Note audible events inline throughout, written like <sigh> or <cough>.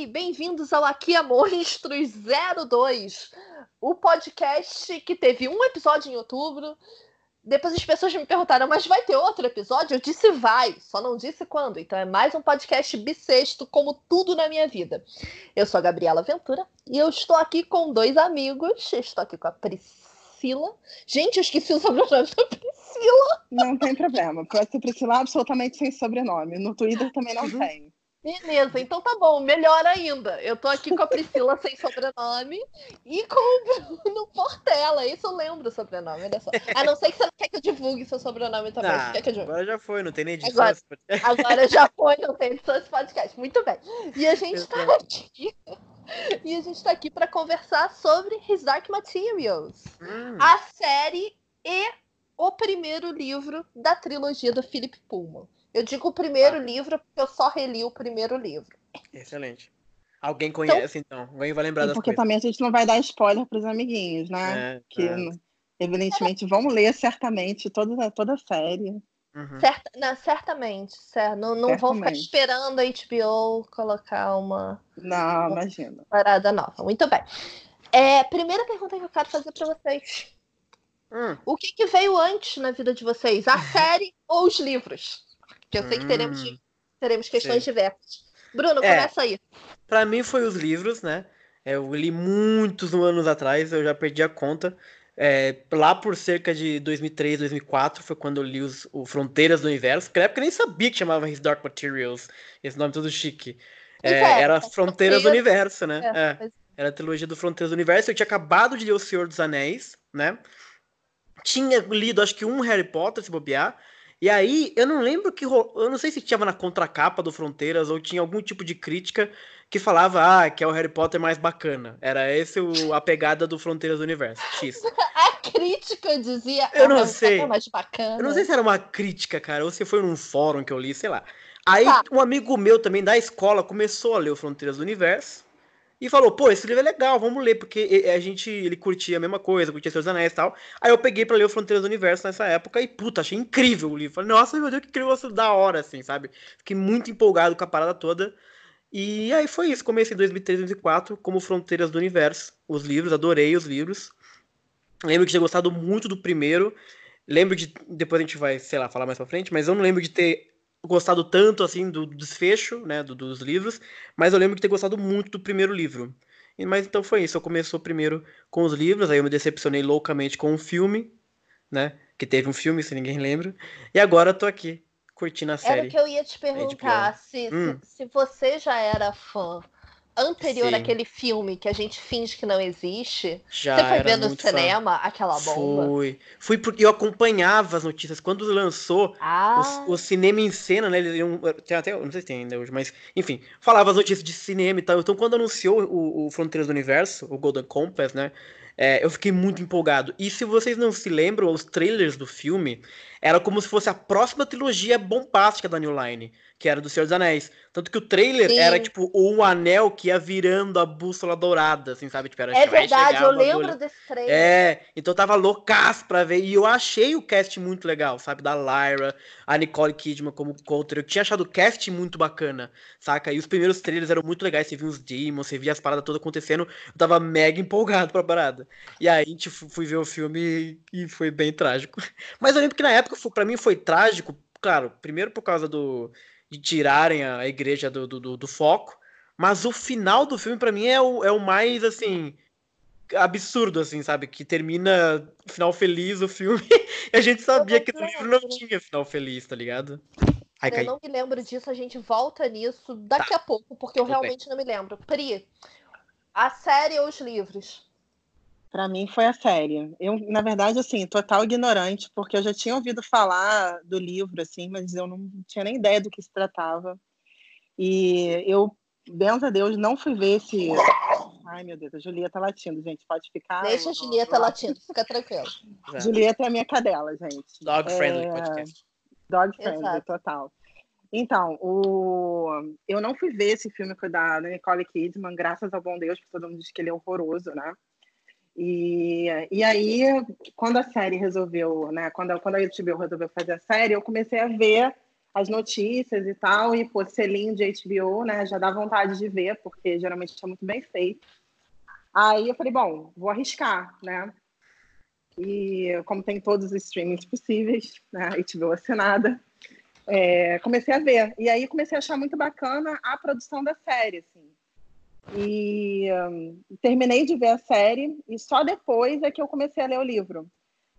Oi, bem-vindos ao Aqui a Monstros 02, o podcast que teve um episódio em outubro. Depois as pessoas me perguntaram, mas vai ter outro episódio? Eu disse vai, só não disse quando. Então é mais um podcast bissexto, como tudo na minha vida. Eu sou a Gabriela Ventura e eu estou aqui com dois amigos. Estou aqui com a Priscila. Gente, eu esqueci o sobrenome da Priscila. Não tem problema. Pode ser Priscila absolutamente sem sobrenome. No Twitter também não <laughs> tem. Beleza, então tá bom, melhor ainda. Eu tô aqui com a Priscila sem sobrenome e com o Bruno Portela. Isso eu lembro o sobrenome, olha só. A não ser que você não quer que eu divulgue seu sobrenome também. Ah, quer que eu agora já foi, não tem nem edição. Agora, agora já foi, não tem edição esse podcast. Muito bem. E a gente tá aqui. E a gente tá aqui para conversar sobre His Dark Materials, Hum, a série e o primeiro livro da trilogia do Philip Pullman. Eu digo o primeiro Ah. livro porque eu só reli o primeiro livro. excelente. Alguém conhece, então. Alguém vai lembrar das porque coisas. também a gente não vai dar spoiler pros amiguinhos, né? É, Que, é. evidentemente, vão ler certamente toda, toda a série. Uhum. Certa, não, certamente, certo. Não, não vão ficar esperando a HBO colocar uma Não, imagina. parada nova. Muito bem. É, primeira pergunta que eu quero fazer para vocês. Hum, O que, que veio antes na vida de vocês? A <laughs> série ou os livros? Que eu sei que teremos, Hum. teremos questões Sei. diversas. Bruno, É. começa aí. Pra mim foi os livros, né? É, Eu li muitos anos atrás, eu já perdi a conta. É, lá por cerca de 2003, 2004 foi quando eu li os, o Fronteiras do Universo, porque na época eu nem sabia que chamava His Dark Materials, esse nome todo chique. É, é, era é Fronteiras do Universo, né? Era a trilogia do Fronteiras do Universo. Eu tinha acabado de ler O Senhor dos Anéis, né? Tinha lido, acho que um Harry Potter, se bobear. E aí, eu não lembro que. ro- Eu não sei se tinha na contracapa do Fronteiras ou tinha algum tipo de crítica que falava, ah, que é o Harry Potter mais bacana. Era esse o, a pegada do Fronteiras do Universo. X. <laughs> A crítica dizia. Eu não "Ah, sei. É mais bacana. Eu não sei se era uma crítica, cara, ou se foi num fórum que eu li, sei lá. Aí Tá. um amigo meu também da escola começou a ler o Fronteiras do Universo e falou: "Pô, esse livro é legal, vamos ler", porque a gente ele curtia a mesma coisa, curtia Seus Anéis e tal. Aí eu peguei pra ler o Fronteiras do Universo nessa época e puta, achei incrível o livro. Falei: "Nossa, meu Deus, que criança da hora assim, sabe?". Fiquei muito empolgado com a parada toda. E aí foi isso, comecei em 2003, 2004 como Fronteiras do Universo, os livros, adorei os livros. Lembro que tinha gostado muito do primeiro. Lembro de. Depois a gente vai, sei lá, falar mais pra frente, mas eu não lembro de ter gostado tanto assim do desfecho, né, do- dos livros, mas eu lembro de ter gostado muito do primeiro livro. E- Mas então foi isso, eu começou primeiro com os livros, aí eu me decepcionei loucamente com o filme, né, que teve um filme, se ninguém lembra, e agora eu tô aqui, curtindo a Era série. o que eu ia te perguntar. Se, se- Hum. se você já era fã anterior Sim. àquele filme que a gente finge que não existe, Já você foi ver no muito fã. cinema aquela bomba? Fui. Fui porque eu acompanhava as notícias. Quando lançou Ah, o, o cinema em cena, né? Eles iam. Tem até. Não sei se tem ainda hoje, mas. Enfim, falava as notícias de cinema e tal. Então, quando anunciou o, o Fronteiras do Universo, o Golden Compass, né? é, eu fiquei muito empolgado. E se vocês não se lembram, os trailers do filme era como se fosse a próxima trilogia bombástica da New Line, que era do Senhor dos Anéis. Tanto que o trailer Sim. era tipo um anel que ia virando a bússola dourada, assim, sabe? Tipo, era, é vai verdade, eu lembro desse trailer. É, então eu tava loucaço pra ver. E eu achei o cast muito legal, sabe? Da Lyra, a Nicole Kidman como Coulter. Eu tinha achado o cast muito bacana, saca? E os primeiros trailers eram muito legais. Você via os demons, você via as paradas todas acontecendo. Eu tava mega empolgado pra parada. E aí a gente fu- fui ver o filme e foi bem trágico. <laughs> Mas eu lembro que na época, pra mim, foi trágico. Claro, primeiro por causa do de tirarem a igreja do, do, do- foco. Mas o final do filme, pra mim, é o, é o mais, assim, absurdo, assim, sabe? Que termina final feliz o filme. <laughs> e a gente sabia que no livro não tinha final feliz, tá ligado? Ai, Eu caí. não me lembro disso, a gente volta nisso daqui a pouco, porque eu Tá. Tudo bem. realmente não me lembro. Pri, a série ou os livros? Pra mim foi a série. Eu, na verdade, assim, total ignorante, porque eu já tinha ouvido falar do livro, assim, mas eu não tinha nem ideia do que se tratava. E eu, benza a Deus, não fui ver esse. Ai, meu Deus, a Julieta latindo, gente. Pode ficar. Deixa a Julieta latindo, fica tranquilo. Já. Julieta é a minha cadela, gente. Dog friendly É, podcast. Dog friendly, Exato. total. Então, o... eu não fui ver esse filme da Nicole Kidman, graças ao bom Deus, porque todo mundo diz que ele é horroroso, né? E, e aí, quando a série resolveu, né? Quando, quando a HBO resolveu fazer a série, eu comecei a ver as notícias e tal, e pô, selinho de HBO, né? Já dá vontade de ver, porque geralmente é muito bem feito. Aí eu falei, bom, vou arriscar, né? E como tem todos os streamings possíveis, né? HBO assinada, é, comecei a ver. E aí comecei a achar muito bacana a produção da série, assim. E um, terminei de ver a série e só depois é que eu comecei a ler o livro.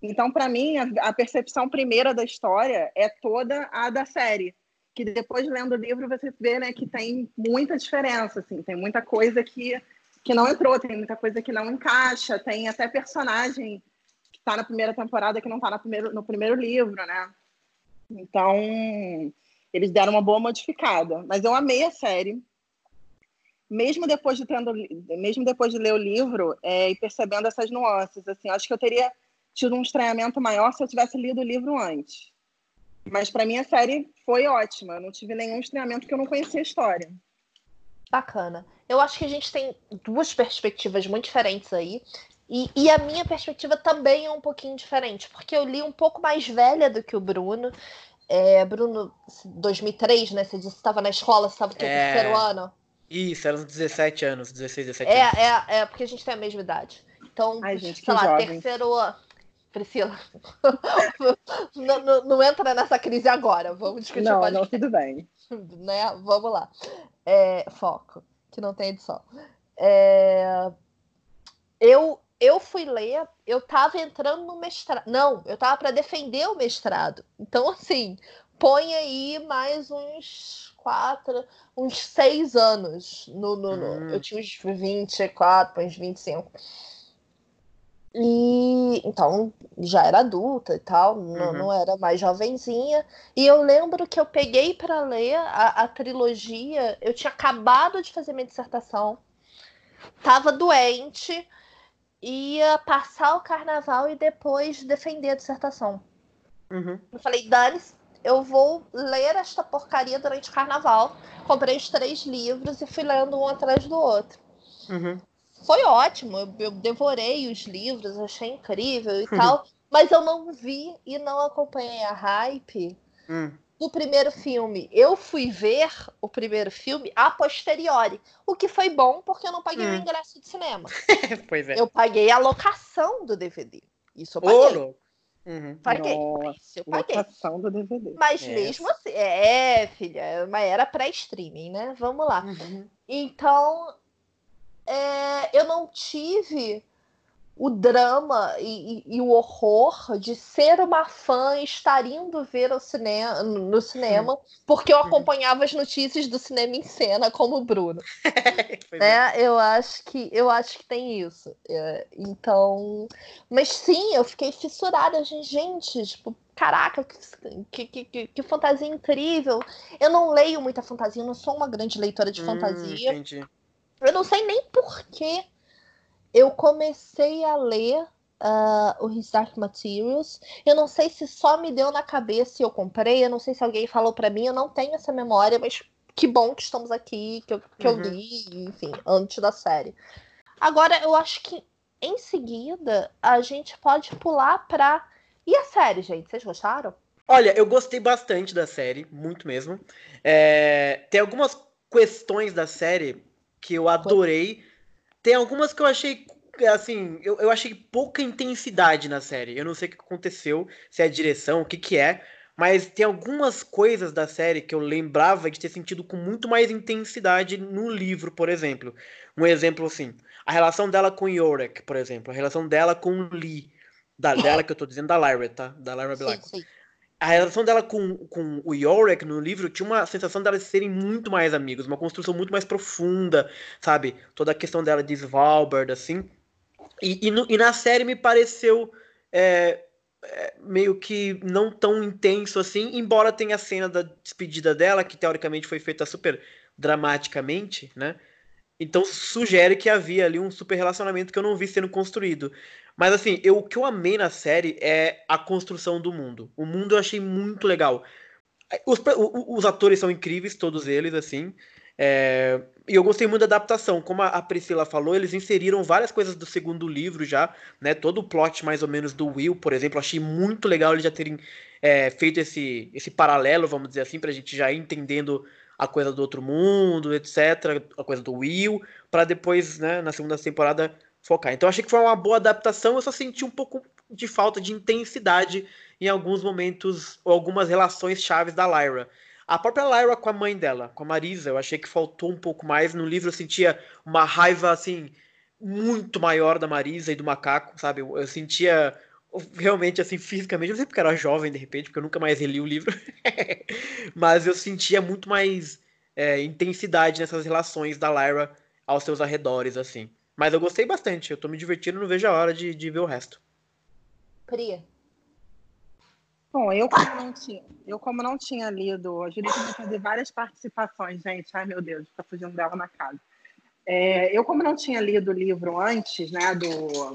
Então, para mim, a, a, percepção primeira da história é toda a da série. Que depois, lendo o livro, você vê né, que tem muita diferença, assim, tem muita coisa que, que não entrou, tem muita coisa que não encaixa, tem até personagem que está na primeira temporada que não está primeiro, no primeiro livro, né? Então, eles deram uma boa modificada. Mas eu amei a série. Mesmo depois de, tendo, mesmo depois de ler o livro é, e percebendo essas nuances, assim, acho que eu teria tido um estranhamento maior se eu tivesse lido o livro antes. Mas para mim a série foi ótima. Eu não tive nenhum estranhamento porque eu não conhecia a história. Bacana. Eu acho que a gente tem duas perspectivas muito diferentes aí. E, e, a minha perspectiva também é um pouquinho diferente, porque eu li um pouco mais velha do que o Bruno. É, Bruno, 2003, né? Você disse que estava na escola, você estava no é... terceiro ano. Isso, eram 17 anos, 16, 17 é, anos. É, é, porque a gente tem a mesma idade. Então, Ai, gente, sei lá, jovem. terceiro. Priscila, <laughs> não, não, não, entra nessa crise agora. Vamos discutir Não, não, tudo bem. <laughs> Né? Vamos lá. É, foco, que não tem edição. É, eu, eu fui ler, eu tava entrando no mestrado. Não, eu tava para defender o mestrado. Então, assim, põe aí mais uns quatro, uns seis anos. No, no, no. Hum. Eu tinha uns 24, uns 25. E então já era adulta e tal, uhum. não, não, era mais jovenzinha. E eu lembro que eu peguei para ler a, a, trilogia. Eu tinha acabado de fazer minha dissertação, tava doente, ia passar o carnaval e depois defender a dissertação. Uhum. Eu falei, Dani, eu vou ler esta porcaria durante o carnaval. Comprei os três livros e fui lendo um atrás do outro. Uhum foi ótimo. Eu, eu, devorei os livros, achei incrível e tal. Mas eu não vi e não acompanhei a hype hum. do primeiro filme. Eu fui ver o primeiro filme a posteriori. O que foi bom porque eu não paguei hum. o ingresso de cinema. <laughs> pois é. Eu paguei a locação do DVD. Isso eu paguei. Ouro. Uhum. Paguei. Nossa, eu paguei. Locação do DVD. Mas mesmo assim, é, filha, mas era pré-streaming, né? Vamos lá. Uhum. Então, é, eu não tive o drama e, e, e, o horror de ser uma fã e estar indo ver cinema, no cinema, <laughs> porque eu uhum. acompanhava as notícias do cinema em cena como o Bruno. <laughs> né? Eu acho que eu acho que tem isso. É, então, mas sim, eu fiquei fissurada, gente, tipo, caraca, que, que, que, que, fantasia incrível. Eu não leio muita fantasia, eu não sou uma grande leitora de hum, fantasia. Entendi. Eu não sei nem por que eu comecei a ler uh, o His Dark Materials. Eu não sei se só me deu na cabeça e eu comprei. Eu não sei se alguém falou para mim. Eu não tenho essa memória, mas que bom que estamos aqui, que eu, que uhum. eu li, enfim, antes da série. Agora, eu acho que em seguida a gente pode pular pra. E a série, gente? Vocês gostaram? Olha, eu gostei bastante da série, muito mesmo. É... Tem algumas questões da série que eu adorei. Tem algumas que eu achei, assim, eu, eu achei pouca intensidade na série. Eu não sei o que aconteceu, se é a direção, o que que é. Mas tem algumas coisas da série que eu lembrava de ter sentido com muito mais intensidade no livro, por exemplo. Um exemplo assim, a relação dela com Yorick, por exemplo, a relação dela com Lee, da, dela que eu tô dizendo da Lyra, tá? Da Lyra Black. Sim, sim a relação dela com, com o Yorick no livro tinha uma sensação delas serem muito mais amigos, uma construção muito mais profunda, sabe? Toda a questão dela de Svalbard, assim. E, e, no, e na série me pareceu é, é, meio que não tão intenso assim, embora tenha a cena da despedida dela, que teoricamente foi feita super dramaticamente, né? Então sugere que havia ali um super relacionamento que eu não vi sendo construído. Mas assim, eu, o que eu amei na série é a construção do mundo. O mundo eu achei muito legal. Os, os atores são incríveis, todos eles, assim. É, e eu gostei muito da adaptação. Como a Priscila falou, eles inseriram várias coisas do segundo livro já, né? Todo o plot mais ou menos do Will, por exemplo. Achei muito legal eles já terem é, feito esse, esse paralelo, vamos dizer assim, pra gente já ir entendendo a coisa do outro mundo, etc. A coisa do Will, para depois, né, na segunda temporada, focar. Então achei que foi uma boa adaptação, eu só senti um pouco de falta de intensidade em alguns momentos, ou algumas relações chaves da Lyra. A própria Lyra com a mãe dela, com a Marisa, eu achei que faltou um pouco mais. No livro eu sentia uma raiva, assim, muito maior da Marisa e do macaco, sabe? Eu, eu sentia realmente, assim, fisicamente, não sei porque eu era jovem, de repente, porque eu nunca mais reli o livro, <laughs> mas eu sentia muito mais é, intensidade nessas relações da Lyra aos seus arredores, assim. Mas eu gostei bastante, eu tô me divertindo, não vejo a hora de, de ver o resto. Priya. Bom, eu como não tinha, eu como não tinha lido, a Julieta vai fazer várias participações, gente. Ai, meu Deus, está fugindo dela na casa. É, eu como não tinha lido o livro antes, né, do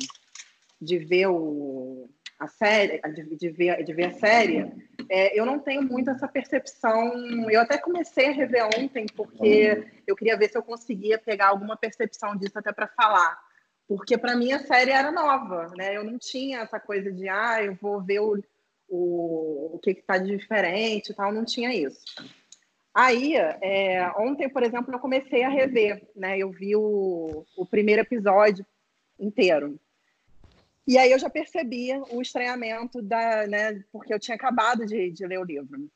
de ver o a série, de, de ver, de ver a série, é, eu não tenho muito essa percepção. Eu até comecei a rever ontem porque eu queria ver se eu conseguia pegar alguma percepção disso até para falar. Porque para mim a série era nova, né? Eu não tinha essa coisa de ah, eu vou ver o o, o que está diferente e tal, não tinha isso. Aí, é, ontem, por exemplo, eu comecei a rever, né? Eu vi o, o primeiro episódio inteiro. E aí eu já percebia o estranhamento da, né? Porque eu tinha acabado de, de ler o livro.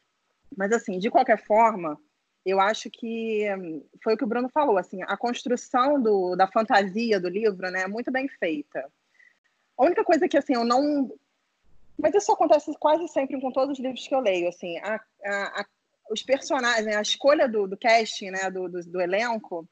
Mas assim, de qualquer forma, eu acho que foi o que o Bruno falou, assim, a construção do, da fantasia do livro, né, é muito bem feita. A única coisa que assim eu não mas isso acontece quase sempre com todos os livros que eu leio. Assim, a, a, a, os personagens, né, a escolha do, do casting, né, do, do, do, elenco,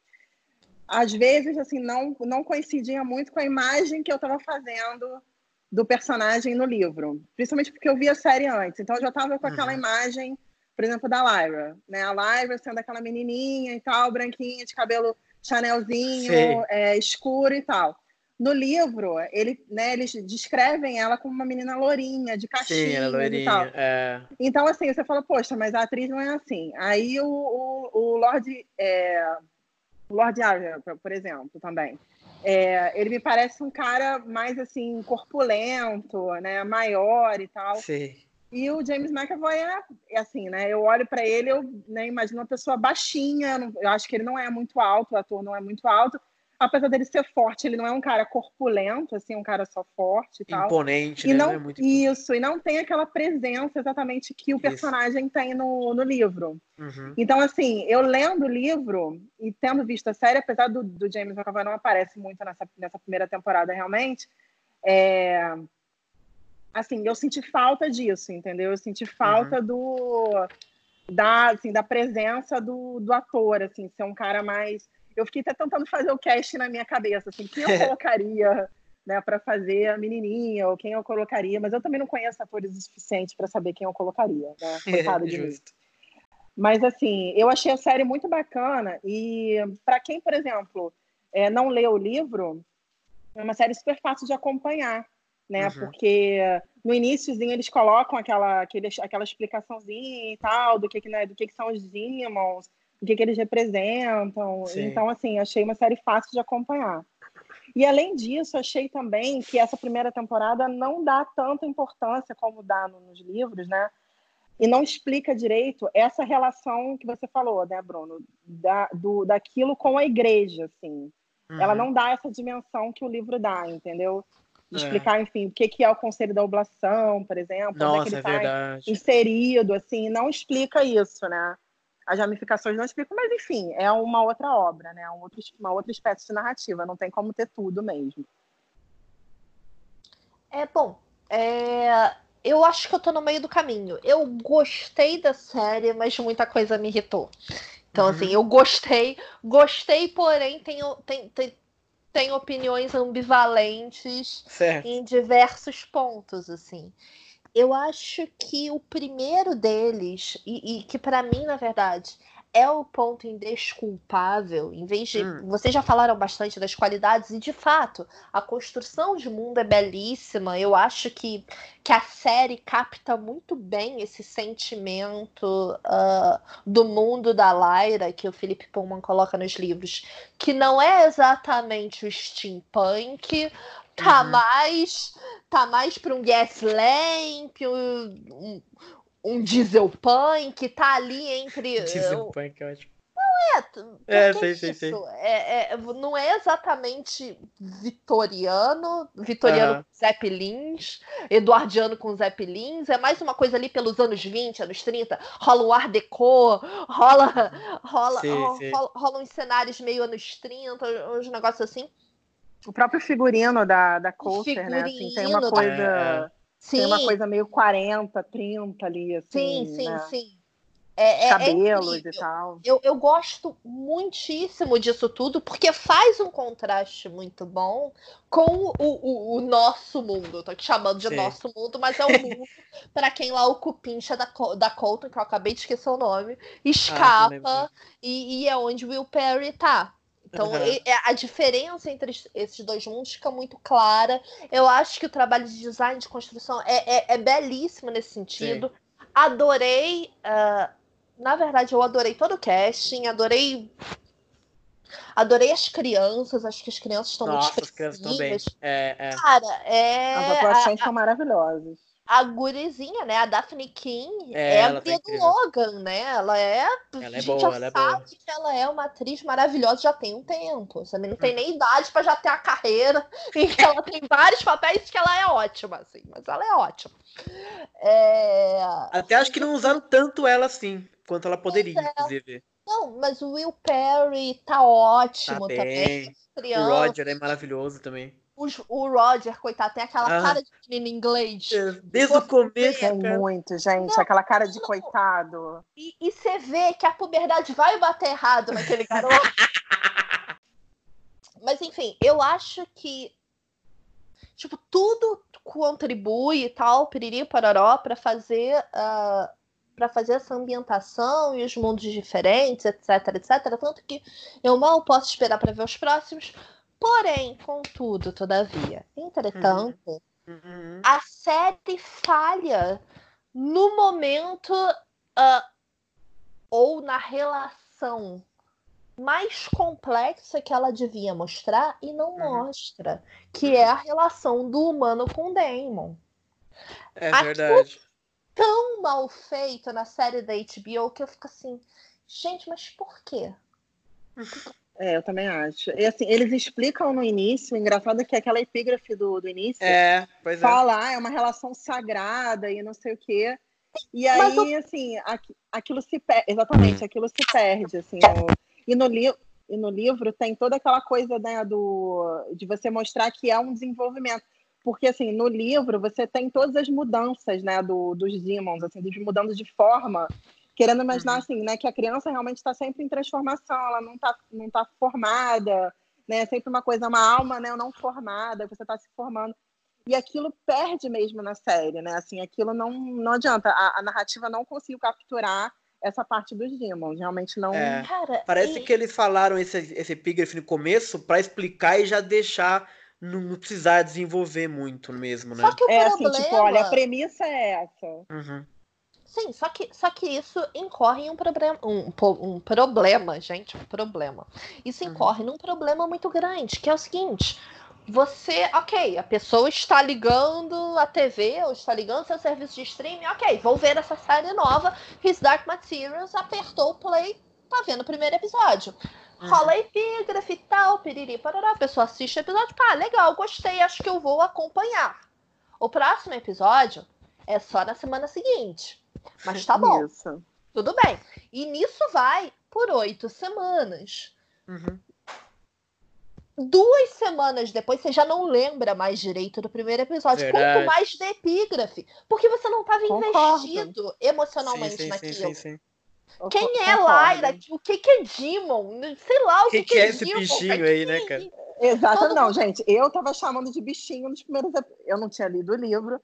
às vezes assim não não coincidia muito com a imagem que eu estava fazendo do personagem no livro, principalmente porque eu vi a série antes. Então eu já estava com aquela uhum. imagem, por exemplo, da Lyra, né? A Lyra sendo aquela menininha e tal, branquinha, de cabelo chanelzinho, é, escuro e tal. No livro, ele, né, eles descrevem ela como uma menina lourinha, de caixinha é e tal. É... Então, assim, você fala, poxa, mas a atriz não é assim. Aí o, o, o Lord, é, Lord Arya, por exemplo, também. É, ele me parece um cara mais, assim, corpulento, né, maior e tal. Sim. E o James McAvoy é, é assim, né? Eu olho para ele, eu né, imagino uma pessoa baixinha. Eu acho que ele não é muito alto, o ator não é muito alto apesar dele ser forte, ele não é um cara corpulento, assim, um cara só forte e tal. Imponente, e né? Não, não é isso, e não tem aquela presença exatamente que o personagem isso. tem no, no livro. Uhum. Então, assim, eu lendo o livro e tendo visto a série, apesar do, do James McAvoy não aparece muito nessa, nessa primeira temporada realmente, é... assim, eu senti falta disso, entendeu? Eu senti falta uhum. do... Da, assim, da presença do, do ator, assim, ser um cara mais eu fiquei até tentando fazer o cast na minha cabeça, assim, quem eu <laughs> colocaria né, para fazer a menininha, ou quem eu colocaria, mas eu também não conheço atores o suficiente para saber quem eu colocaria, né? <laughs> Coitado é, de justo. mim. Mas assim, eu achei a série muito bacana e para quem, por exemplo, é, não leu o livro, é uma série super fácil de acompanhar, né? Uhum. Porque no iníciozinho eles colocam aquela, aquele, aquela explicaçãozinha e tal do que, que, né, do que, que são os Demons, o que, que eles representam. Sim. Então, assim, achei uma série fácil de acompanhar. E além disso, achei também que essa primeira temporada não dá tanta importância como dá nos livros, né? E não explica direito essa relação que você falou, né, Bruno? Da, do, daquilo com a igreja, assim. Uhum. Ela não dá essa dimensão que o livro dá, entendeu? De é. explicar, enfim, o que, que é o Conselho da Oblação, por exemplo. Nossa, onde é, que ele é tá verdade. inserido, assim, não explica isso, né? As ramificações não explicam, mas enfim, é uma outra obra, né? Um outro, uma outra espécie de narrativa, não tem como ter tudo mesmo. É bom. É... Eu acho que eu tô no meio do caminho. Eu gostei da série, mas muita coisa me irritou. Então, uhum. assim, eu gostei, gostei, porém, tenho, tem, tem, tem opiniões ambivalentes certo. em diversos pontos, assim eu acho que o primeiro deles, e, e que para mim, na verdade, é o ponto indesculpável. Em vez de. Hum. Vocês já falaram bastante das qualidades, e de fato, a construção de mundo é belíssima. Eu acho que, que a série capta muito bem esse sentimento uh, do mundo da Lyra que o Felipe Pullman coloca nos livros, que não é exatamente o steampunk, tá Uhum. mais tá mais para um Gaslamp, um, um dieselpunk, tá ali entre <laughs> Diesel Punk, eu acho. é, porque É, sei, sei, sei. É, é- não é exatamente vitoriano, vitoriano Aham. com Zeppelins, eduardiano com Zeppelins, é mais uma coisa ali pelos anos 20, anos 30, rola um art deco, rola, rola, ro- sei. rola, rola uns cenários meio anos 30, uns negócios assim. O próprio figurino da, da Coulter, né? Assim, tem uma coisa. É, Sim, Tem uma coisa meio 40, 30 ali, assim. sim, sim, né? sim. É, é- é Cabelos incrível. e tal. Eu, eu gosto muitíssimo disso tudo, porque faz um contraste muito bom com o, o, o nosso mundo. Eu tô te chamando de Sim. nosso mundo, mas é o <laughs> mundo para quem lá o cupincha da, da Colton, que eu acabei de esquecer o nome, Ah, escapa lembro. e, e é onde Will Perry tá. Então, e- é- a diferença entre es- esses dois mundos fica muito clara. Eu acho que o trabalho de design, de construção, é, é, é belíssimo nesse sentido. Adorei. ah, na verdade, eu adorei todo o casting, adorei. Adorei as crianças, acho que as crianças estão muito as crianças estão bem. É, é. Cara, é. As a- atuações são maravilhosas. A gurizinha, né? A Daphne King É, é, a tá do. Logan, né? Ela é. Ela a é gente boa, já ela é sabe boa. que ela é uma atriz maravilhosa, já tem um tempo. Sabe? Não tem nem idade pra já ter a carreira. <laughs> E que ela tem vários papéis que ela é ótima, assim, mas ela é ótima. É... Até acho que não usaram tanto ela assim, quanto ela poderia, é. inclusive. Não, mas o Will Perry tá ótimo Tá também. O. Roger é maravilhoso também. Os- O Roger, coitado, tem aquela Ah. cara de menino inglês. Desde o começo, Tem cara. muito, gente. Não, Aquela cara de não. coitado. E, você vê que a puberdade vai bater errado naquele garoto. <laughs> Mas enfim, eu acho que tipo tudo contribui e tal, piriri pararó para fazer uh, para fazer essa ambientação e os mundos diferentes, etc, etc. Tanto que eu mal posso esperar para ver os próximos. Porém, contudo, todavia, entretanto, Uhum. a série falha no momento ah, ou na relação mais complexa que ela devia mostrar e não Uhum. mostra, que é a relação do humano com o Damon. É Aquilo- verdade. Tão mal feito na série da HBO que eu fico assim, gente, mas por quê? <laughs> É, eu também acho. E assim, eles explicam no início, o engraçado é que aquela epígrafe do, do início É, pois é. fala, ah, é uma relação sagrada e não sei o quê. E aí, assim, aqui- aquilo se perde, exatamente, aquilo se perde, assim. o- e, no li e no livro tem toda aquela coisa, né, do, de você mostrar que é um desenvolvimento. Porque, assim, no livro você tem todas as mudanças, né, do, dos demons, assim, dos mudando de forma, querendo imaginar, Uhum. assim, né, que a criança realmente está sempre em transformação, ela não está não tá formada, né, é sempre uma coisa, uma alma, né, não formada, você está se formando. E aquilo perde mesmo na série, né? Assim, aquilo não, não adianta. A, a narrativa não conseguiu capturar essa parte dos demons. Realmente não. É. Cara, Parece e- que eles falaram esse, esse epígrafe no começo pra explicar e já deixar não, não precisar desenvolver muito mesmo, né? Só que o É assim, problema... tipo, olha, a premissa é essa. Uhum. Sim, só que, só que isso incorre em um problema, um, um problema, gente, um problema. Isso Uhum. incorre num problema muito grande, que é o seguinte: você, ok, a pessoa está ligando a TV ou está ligando seu serviço de streaming, ok, vou ver essa série nova, His Dark Materials, apertou o play, tá vendo o primeiro episódio. Uhum. Rola epígrafe e tal, piriri, parará, a pessoa assiste o episódio, pá, legal, gostei, acho que eu vou acompanhar. O próximo episódio é só na semana seguinte. Mas tá bom, Isso. tudo bem. E nisso vai por oito semanas. Uhum. Duas semanas depois, você já não lembra mais direito do primeiro episódio. Verdade. Quanto mais de epígrafe. Porque você não estava investido emocionalmente Sim, sim, naquilo. sim, sim, sim. Quem é. Lyra? O que, que é Demon? Sei lá o Que que, que é é esse Demon. bichinho aí, né, é cara? isso? Exato, Todo não, mundo- gente. Eu tava chamando de bichinho nos primeiros. Eu não tinha lido o livro,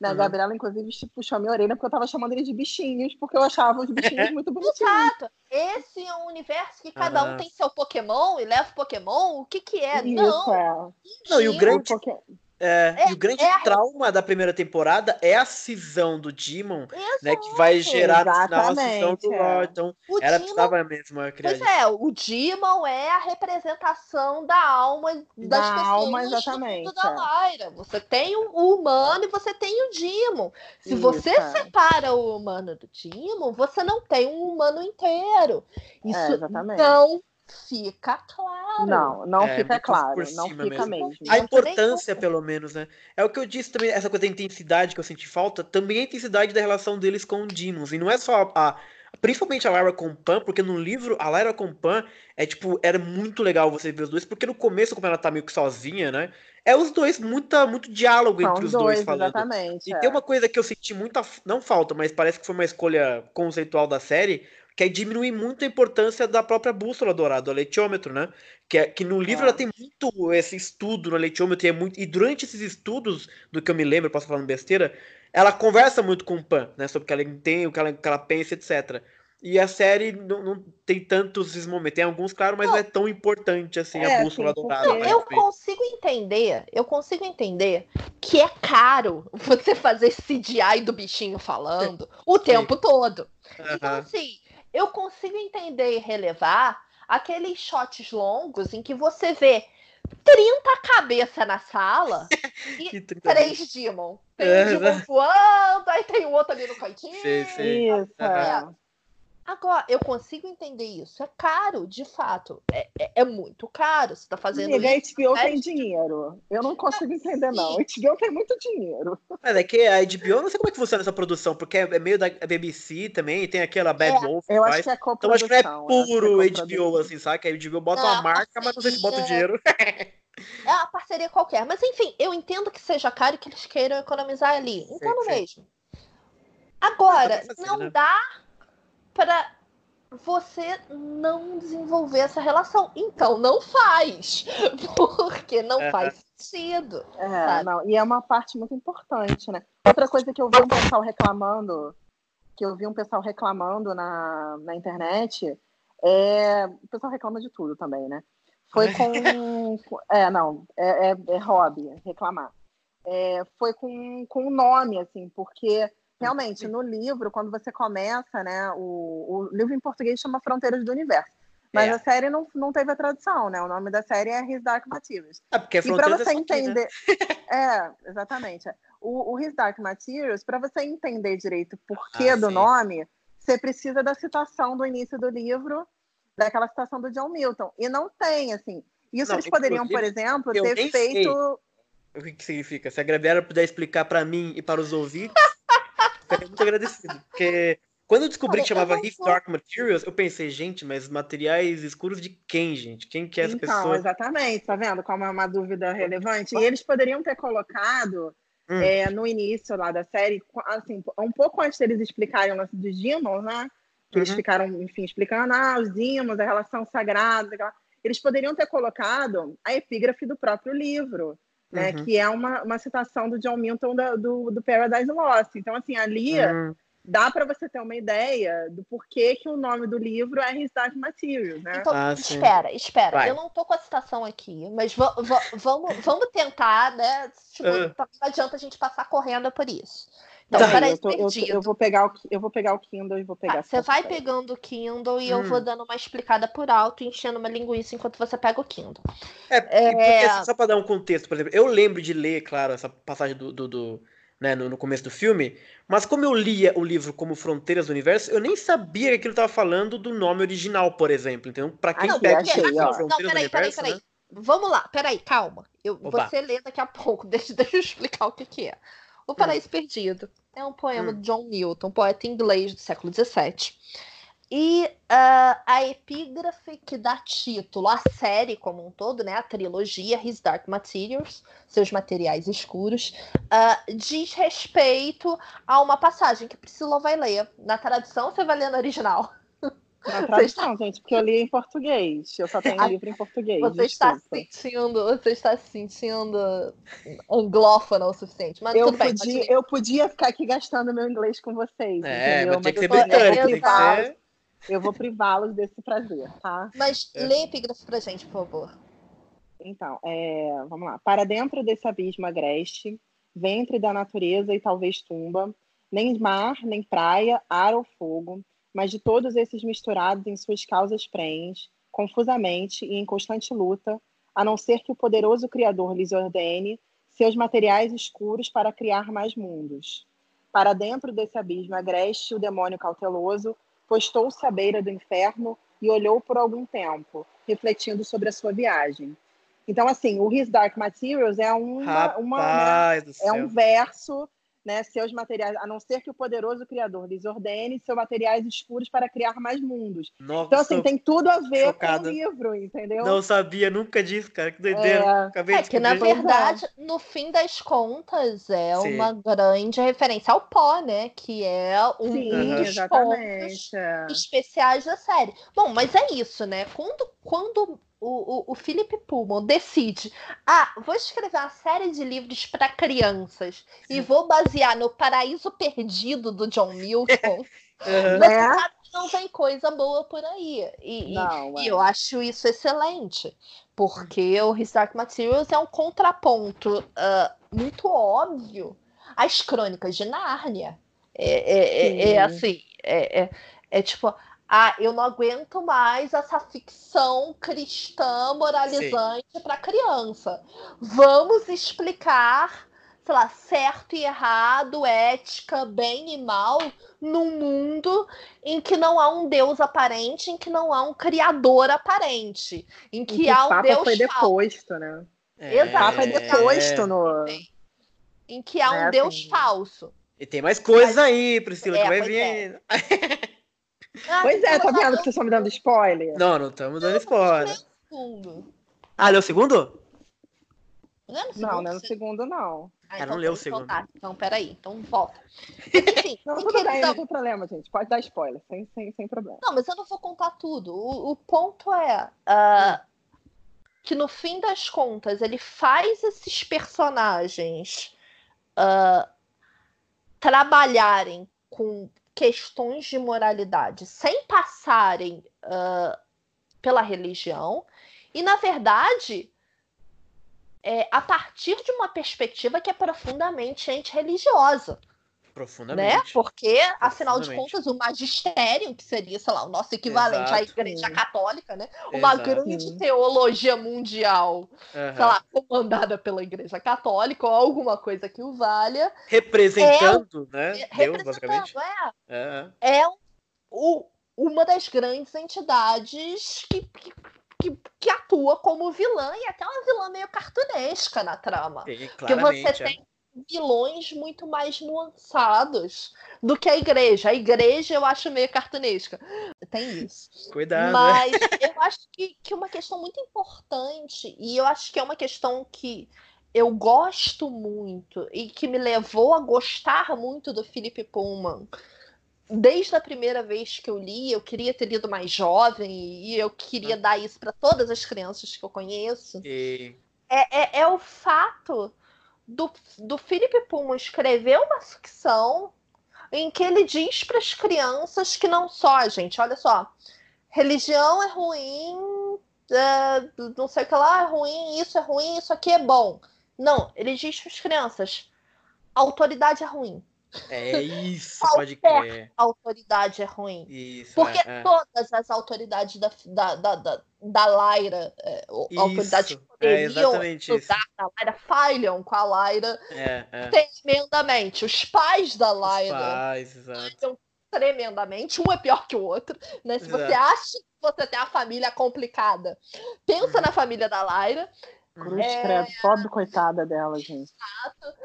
Né? A Uhum. Gabriela, inclusive, tipo, puxou a minha orelha porque eu tava chamando ele de bichinhos, porque eu achava os bichinhos <laughs> muito bonitinhos. Exato. Esse é um universo que cada um Ah. tem seu Pokémon e leva o Pokémon. O que que é? Isso, Não. é. Não, e o grande- Porque- É, É- e o grande é a- trauma da primeira temporada é a cisão do Demon, né? Que vai gerar no final a cisão do é. Rod. Então, O ela Demon precisava mesmo criar Pois é, o Demon é a representação da alma das Da pessoas alma, exatamente, da é. Lyra. Você tem o humano e você tem o Demon. Se Isso, você é. separa o humano do Demon, você não tem um humano inteiro. Isso É, exatamente. não fica claro. Não, não É, fica claro. por Não cima fica mesmo. mesmo. A importância, pelo menos, né? É o que eu disse também, essa coisa da intensidade que eu senti falta, também a intensidade da relação deles com o Demons. E não é só a. Principalmente a Lyra com Pan, porque no livro, a Lyra com Pan é tipo, era muito legal você ver os dois, porque no começo, como ela tá meio que sozinha, né? É os dois, muita, muito diálogo São entre os dois, dois, falando. exatamente. E é. tem uma coisa que eu senti muita. Não falta, mas parece que foi uma escolha conceitual da série, que é diminuir muito a importância da própria bússola dourada, do letiômetro, né? Que, é, que no livro É. ela tem muito esse estudo no letiômetro, e, é muito, e durante esses estudos, do que eu me lembro, posso falar besteira, ela conversa muito com o Pan, né? Sobre o que ela entende, o que ela, o que ela pensa, etc. E a série não, não tem tantos esses momentos. Tem alguns, claro, mas não, é tão importante assim É, a bússola sim, dourada. Não, né? eu consigo entender, eu consigo entender que é caro <laughs> você fazer CGI do bichinho falando o tempo todo. Então, assim, eu consigo entender e relevar aqueles shots longos em que você vê 30 cabeças na sala <laughs> e treta três Demon. Tem É, um Demon né? voando, aí tem o outro ali no cantinho. Sei, sei. Isso, é. Agora, eu consigo entender isso. É caro, de fato. É, é, é muito caro. Você tá fazendo Amiga, a isso. HBO né? tem dinheiro. Eu não consigo entender, não. A HBO tem muito dinheiro. Mas é que a HBO, eu não sei como é que funciona essa produção, porque é é meio da BBC também, tem aquela Bad É, Wolf Eu acho faz. que é Então acho que não é eu acho que é puro coprodução. HBO, assim, sabe? Que a HBO bota Não, uma marca, mas não sei se bota o dinheiro. <laughs> É uma parceria qualquer. Mas enfim, eu entendo que seja caro e que eles queiram economizar ali. Entendo sei. mesmo. Agora, Dá pra fazer, não né? dá pra você não desenvolver essa relação. Então, não faz. <laughs> Porque não Aham. faz sentido. É, não, e é uma parte muito importante, né? Outra coisa que eu vi um pessoal reclamando, que eu vi um pessoal reclamando na, na internet, é. O pessoal reclama de tudo também, né? Foi <laughs> com. com- é, não, é, é, é hobby reclamar. É, foi com com o nome, assim, porque realmente no livro, quando você começa, né? O, o livro em português chama Fronteiras do Universo. Mas É. a série não, não teve a tradução, né? O nome da série é His Dark Materials. Ah, porque a E para você é né? entender. É, exatamente. O, o His Dark Materials, para você entender direito o porquê Ah, do sim. nome, você precisa da citação do início do livro, daquela citação do John Milton. E não tem, assim. Isso Não, eles poderiam, por exemplo, ter feito. O que, que significa? Se a Gabriela puder explicar pra mim e para os ouvintes, ficaria muito agradecido. Porque quando eu descobri Olha, que chamava vou- Dark Materials, eu pensei, gente, mas materiais escuros de quem, gente? Quem que é essa então, pessoa? exatamente, tá vendo como é uma dúvida relevante? E eles poderiam ter colocado Hum. é, no início lá da série, assim, um pouco antes deles explicarem o lance dos Demons, né? Que eles Uhum. ficaram, enfim, explicando, ah, os Demons, a relação sagrada, eles poderiam ter colocado a epígrafe do próprio livro, né? Uhum. Que é uma, uma citação do John Milton da- do, do Paradise Lost. Então, assim, ali Hum. dá para você ter uma ideia do porquê que o nome do livro é His Dark Materials, né? Então, Ah, espera, espera. Vai. Eu não tô com a citação aqui, mas va- va- vamos, vamos tentar, né? Tipo, Ah. não adianta a gente passar correndo por isso. Então, Tá. peraí, eu, tô- eu, eu vou pegar o, eu vou pegar o Kindle e vou pegar. Tá, essa você vai pegando o Kindle e eu Hum. vou dando uma explicada por alto, enchendo uma linguiça enquanto você pega o Kindle. É, e porque, É. assim, só pra dar um contexto, por exemplo, eu lembro de ler, claro, essa passagem do, do- do, né, no, no começo do filme, mas como eu lia o livro como Fronteiras do Universo, eu nem sabia que aquilo tava falando do nome original, por exemplo. Então, pra quem não, pega achei, ó. Fronteiras Não, do peraí, peraí, Universo, peraí. né? Vamos lá, peraí, calma. Eu, você lê daqui a pouco, <laughs> deixa, deixa eu explicar o que, que é. O Paraíso Perdido é um poema Hum. de John Milton, poeta inglês do século XVII. E ah, a epígrafe que dá título à série como um todo, né, a trilogia His Dark Materials, seus materiais escuros, ah, diz respeito a uma passagem que Priscila vai ler. Na tradução, você vai ler no original. Na tradução, está... gente, porque eu li em português. Eu só tenho livro em português. Você está se sentindo, você está se sentindo anglófona o suficiente. Mas eu, bem, podia, eu podia ficar aqui gastando meu inglês com vocês. É, entendeu? mas ser. Eu vou privá-los desse prazer, tá? Mas é. lê epígrafe pra gente, por favor. Então, é, vamos lá. Para dentro desse abismo agreste, ventre da natureza e talvez tumba, nem mar, nem praia, ar ou fogo, mas de todos esses misturados em suas causas prens, confusamente e em constante luta, a não ser que o poderoso Criador lhes ordene seus materiais escuros para criar mais mundos. Para dentro desse abismo agreste, o demônio cauteloso postou-se à beira do inferno e olhou por algum tempo, refletindo sobre a sua viagem. Então, assim, o His Dark Materials é uma, uma né, é um verso né, seus materiais, a não ser que o poderoso Criador lhes ordene seus materiais escuros para criar mais mundos. Nossa, então, assim, tem tudo a ver chocada. com o livro, entendeu? Não sabia nunca disso, cara. Que doideira. É, Acabei é que, na verdade, no fim das contas, é Sim. uma grande referência ao pó, né? Que é um Sim, dos pontos especiais da série. Bom, mas é isso, né? Quando, quando o, o, o Philip Pullman decide, ah, vou escrever uma série de livros para crianças Sim. e vou basear no Paraíso Perdido do John Milton, <laughs> uhum. né? não vem coisa boa por aí. E, não, e, é. eu acho isso excelente, porque o Restart Materials é um contraponto uh, muito óbvio às crônicas de Nárnia. É, é, é, é assim, é, é, é tipo, ah, eu não aguento mais essa ficção cristã moralizante para criança. Vamos explicar, sei lá, certo e errado, ética, bem e mal, num mundo em que não há um Deus aparente, em que não há um criador aparente, em que, que há um Deus foi deposto, né? É, Exato, foi deposto no em que há um é, Deus assim. falso. E tem mais coisas aí, Priscila, é, que vai vir. É. <laughs> Ah, pois é, tá vendo que vocês estão me dando spoiler? Não, não estamos dando spoiler. Ah, leu o segundo? Não, é não, não é no segundo, não. Ah, então não leu o segundo. Voltar. Então, peraí, então volta. Enfim, não, tudo bem, não tem problema, gente. Pode dar spoiler, sem, sem, sem problema. Não, mas eu não vou contar tudo. O, o ponto é uh, que no fim das contas ele faz esses personagens uh, trabalharem com questões de moralidade sem passarem uh, pela religião e, na verdade, é, a partir de uma perspectiva que é profundamente antirreligiosa. Profundamente. Né? Porque, afinal de contas, o magistério, que seria, sei lá, o nosso equivalente Exato. à Igreja Católica, né? Uma Exato. grande teologia mundial, uhum. sei lá, comandada pela Igreja Católica, ou alguma coisa que o valha. Representando, é, né? Deus, representando, basicamente. É. É, é o, uma das grandes entidades que, que que, que, atua como vilã e até uma vilã meio cartunesca na trama. Sim, Porque você é. tem vilões muito mais nuançados do que a igreja. A igreja eu acho meio cartunesca. Tem isso. Cuidado. Mas eu acho que, que uma questão muito importante, e eu acho que é uma questão que eu gosto muito e que me levou a gostar muito do Philip Pullman. Desde a primeira vez que eu li, eu queria ter lido mais jovem e eu queria ah. dar isso para todas as crianças que eu conheço. E... É, é, é o fato do, do Philip Pullman escrever uma ficção em que ele diz para as crianças que não só, gente, olha só, religião é ruim, é, não sei o que lá é ruim, isso é ruim, isso aqui é bom. Não, ele diz para as crianças, autoridade é ruim. É isso, pode crer. autoridade é ruim. Isso, Porque é, é. todas as autoridades da, da, da, da, da Lyra, é, autoridades que poderiam é ajudar a Lyra, falham com a Lyra é, é. tremendamente. Os pais da Lyra pais, falham tremendamente. Um é pior que o outro. Né? Se exato. você acha que você tem a família complicada, pensa uhum. na família da Lyra. Cruz, é... credo, pobre coitada dela, gente. Exato.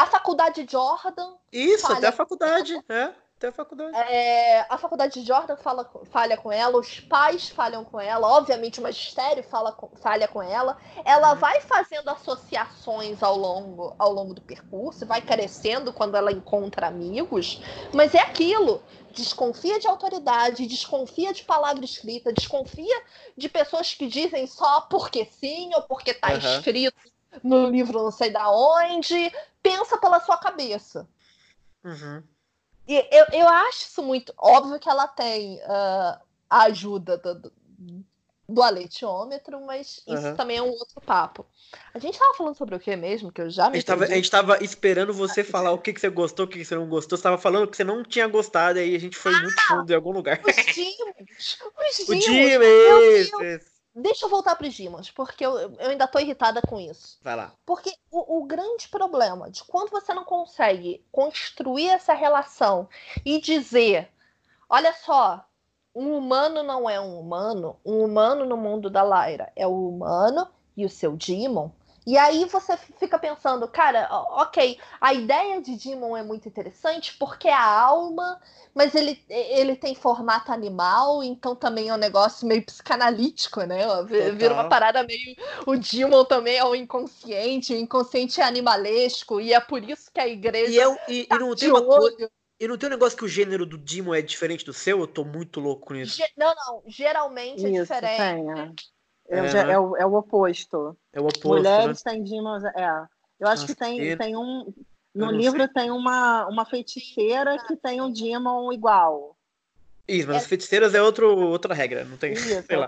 A faculdade Jordan. Isso, até a faculdade, é. até a faculdade. É, a faculdade de Jordan fala, falha com ela, os pais falham com ela, obviamente o magistério fala falha com ela. Ela vai fazendo associações ao longo, ao longo do percurso, vai crescendo quando ela encontra amigos, mas é aquilo. Desconfia de autoridade, desconfia de palavra escrita, desconfia de pessoas que dizem só porque sim ou porque tá Uhum. escrito no livro não sei da onde. Pensa pela sua cabeça. Uhum. E eu, eu acho isso muito. Óbvio que ela tem ah, a ajuda do, do, aletiômetro, mas isso Aham. também é um outro papo. A gente tava falando sobre o que mesmo? Que eu já A me a gente tava esperando você falar o que, que você gostou, o que, que você não gostou. Você tava falando que você não tinha gostado, aí a gente foi muito fundo em algum lugar. Os Demons! Os <laughs> O Deixa eu voltar para os Demons, porque eu, eu ainda tô irritada com isso. Vai lá. Porque o, o grande problema de quando você não consegue construir essa relação e dizer: olha só, um humano não é um humano, um humano no mundo da Lyra é o humano e o seu Demon. E aí você fica pensando, cara, ok, a ideia de Demon é muito interessante porque é a alma, mas ele, ele tem formato animal, então também é um negócio meio psicanalítico, né? Vi- Vira uma Total. parada meio. O Demon também é o inconsciente, o inconsciente é animalesco, e é por isso que a igreja. E, eu, e, e não tem uma coisa. E não tem um negócio que o gênero do Demon é diferente do seu? Eu tô muito louco com isso. Ge- Não, não, geralmente é Isso, diferente. tem. É, É, É, já- né? é o, é o oposto. É o oposto, né? Mulheres têm demons. É. Eu acho Nossa, que tem, tem um. No livro tem uma, uma feiticeira que tem um demon igual. Isso, mas as feiticeiras é outro, outra regra. Não tem. Isso, <laughs> sei lá.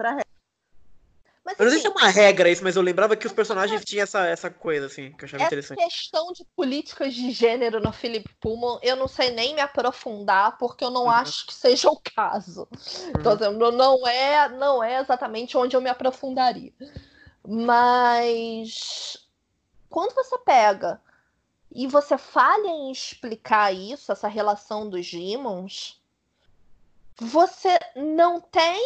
Mas Eu não sei se assim, é uma regra isso, mas eu lembrava que os personagens tinham essa, essa coisa, assim, que eu achava essa interessante. questão de políticas de gênero no Philip Pullman, eu não sei nem me aprofundar, porque eu não Uhum. acho que seja o caso. Então, assim, não- não é, não é exatamente onde eu me aprofundaria. Mas quando você pega e você falha em explicar isso, essa relação dos demons, você não tem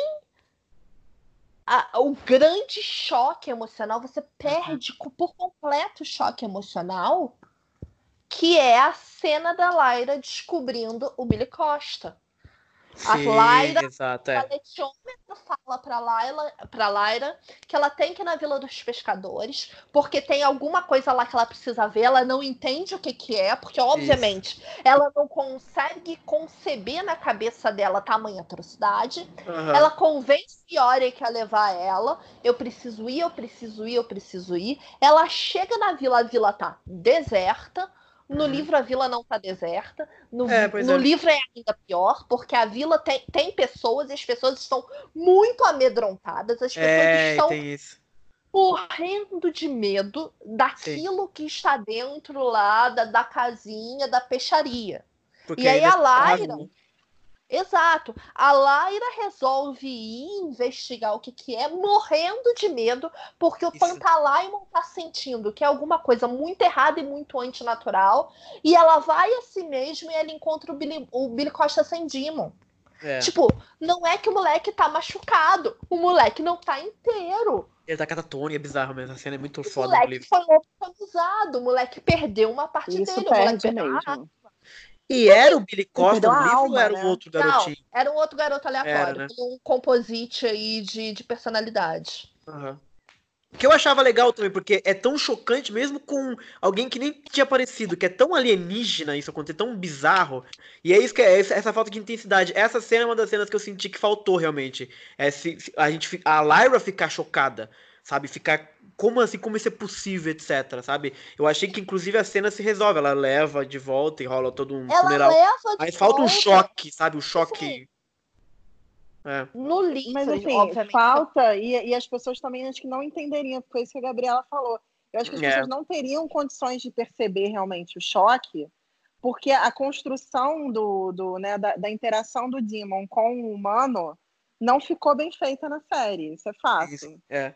a- o grande choque emocional, você perde co- por completo o choque emocional, que é a cena da Lyra descobrindo o Billy Costa. A Sim, Lyra- exato, é. fala pra Lyra, pra Lyra que ela tem que ir na Vila dos Pescadores, porque tem alguma coisa lá que ela precisa ver, ela não entende o que que é, porque obviamente ela não consegue conceber na cabeça dela tamanha atrocidade. Aham. Ela convence Yorick a levar ela. Eu preciso ir, eu preciso ir, eu preciso ir. Ela chega na vila, a vila tá deserta. No Uhum. livro a vila não tá deserta. No, É, no é. livro é ainda pior, porque a vila tem, tem pessoas e as pessoas estão muito amedrontadas. As pessoas É, estão morrendo de medo daquilo que está dentro lá da, da casinha da peixaria. Porque E aí a tá, Lyra-? Exato. A Lyra resolve ir investigar o que, que é, morrendo de medo, porque o Isso. Pantalaimon tá sentindo que é alguma coisa muito errada e muito antinatural. E ela vai a si mesma e ela encontra o Billy, o Billy Costa sem Demon. É. Tipo, não é que o moleque tá machucado, o moleque não tá inteiro. Ele tá catatônia, é bizarro mesmo. A cena é muito O foda no moleque foi lobotomizado, o moleque perdeu uma parte Isso dele. o moleque perde perdeu a mesmo. E era o Billy Costa no livro ou alma, era um né? outro Não, garotinho? era um outro garoto aleatório, Era, né? um composite aí de, de personalidade. O que eu achava legal também, porque é tão chocante mesmo com alguém que nem tinha aparecido, que é tão alienígena isso acontecer, tão bizarro. E é isso que é essa, falta de intensidade. Essa cena é uma das cenas que eu senti que faltou realmente. É se, se a gente a Lyra ficar chocada, sabe? Ficar como assim, como isso é possível, etc, sabe? Eu achei que inclusive a cena se resolve, ela leva de volta e rola todo um Ela funeral. leva de Mas falta um volta choque, sabe? O Assim, choque. É. no livro, Mas assim, obviamente. falta, e, e as pessoas também acho que não entenderiam, foi isso que a Gabriela falou. Eu acho que as É. pessoas não teriam condições de perceber realmente o choque, porque a construção do, do, né, da, da interação do Demon com o humano não ficou bem feita na série. Isso é fácil. Isso, é.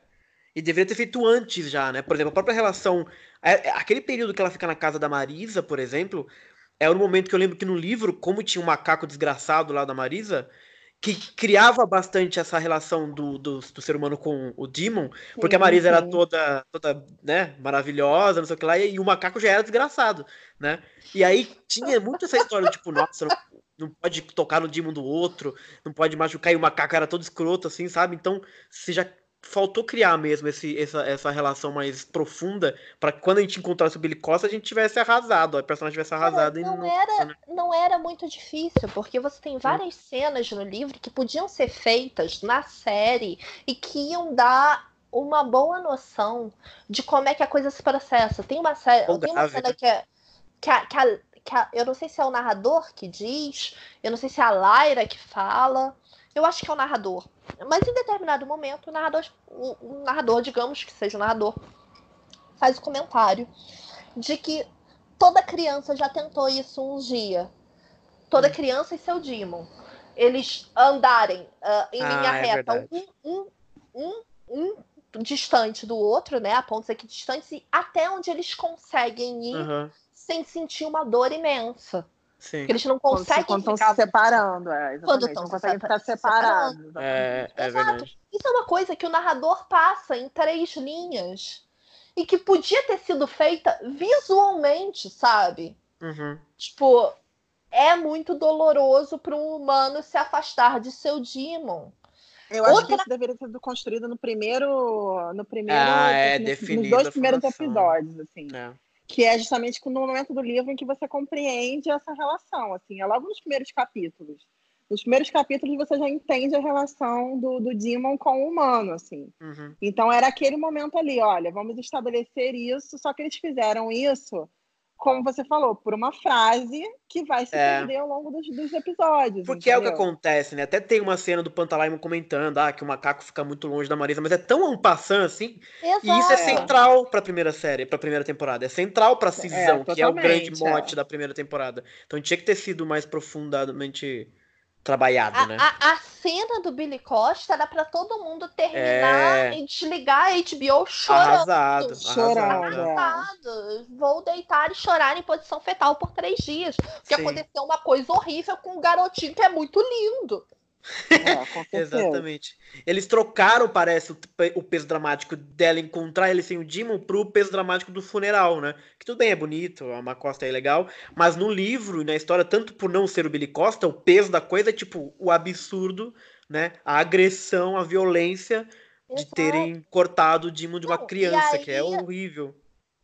E deveria ter feito antes já, né? Por exemplo, a própria relação. é- é- aquele período que ela fica na casa da Marisa, por exemplo, é o momento que eu lembro que no livro, como tinha um macaco desgraçado lá da Marisa, que criava bastante essa relação do, do, do ser humano com o Demon, porque a Sim, Marisa era sim. toda, toda, né, maravilhosa, não sei o que lá, e, e o macaco já era desgraçado, né? E aí tinha muito essa história, tipo, nossa, não- não pode tocar no Demon do outro, não pode machucar e o macaco era todo escroto, assim, sabe? Então, você já faltou criar mesmo esse, essa, essa relação mais profunda para quando a gente encontrasse o Billy Costa a gente tivesse arrasado, a personagem tivesse arrasado. não, não, era, né? não era muito difícil, porque você tem várias Sim. cenas no livro que podiam ser feitas na série e que iam dar uma boa noção de como é que a coisa se processa. Tem uma, série, tem uma cena que é. Que a, que, a, que a, eu não sei se é o narrador que diz, eu não sei se é a Lyra que fala, eu acho que é o narrador. Mas em determinado momento, o narrador, o, narrador, digamos que seja o narrador, faz o comentário de que toda criança já tentou isso um dia. Toda hum. criança e seu Demon. Eles andarem uh, em linha ah, é reta, um, um, um, um distante do outro, né? A pontos aqui distantes, e até onde eles conseguem ir uhum. sem sentir uma dor imensa. Sim. Porque eles não conseguem quando, quando ficar... estão se separando, é, quando estão não conseguem ficar separados. É, é verdade. Isso é uma coisa que o narrador passa em três linhas e que podia ter sido feita visualmente, sabe? Uhum. Tipo, é muito doloroso para um humano se afastar de seu demon. Eu acho Outra... que isso deveria ter sido construído no primeiro, no primeiro, ah, é, nos, nos dois primeiros episódios, assim. É. Que é justamente no momento do livro em que você compreende essa relação, assim. É logo nos primeiros capítulos. Nos primeiros capítulos você já entende a relação do, do Demon com o humano, assim. Uhum. Então era aquele momento ali, olha, vamos estabelecer isso, só que eles fizeram isso como você falou, por uma frase que vai se é. ao longo dos, dos episódios. Porque entendeu? é o que acontece, né? Até tem uma cena do Pantalaimon comentando ah, que o macaco fica muito longe da Marisa, mas é tão um passant assim. Exato. E isso é central pra primeira série, pra primeira temporada. É central pra cisão, é, que é o grande mote é. da primeira temporada. Então tinha que ter sido mais profundamente trabalhado, a, né? A, a, cena do Billy Costa era para todo mundo terminar é... e desligar a HBO chorando. Arrasado, chorando. Arrasado. Vou deitar e chorar em posição fetal por três dias. Porque Sim. aconteceu uma coisa horrível com um garotinho que é muito lindo. É, <laughs> Exatamente. Eles trocaram, parece, o, peso dramático dela encontrar ele sem o Demon pro peso dramático do funeral, né? Que tudo bem, é bonito, a uma Costa é legal, mas no livro e na história, tanto por não ser o Billy Costa, o peso da coisa é tipo o absurdo, né? A agressão, a violência de terem cortado o Demon de uma não, criança, aí, que é horrível.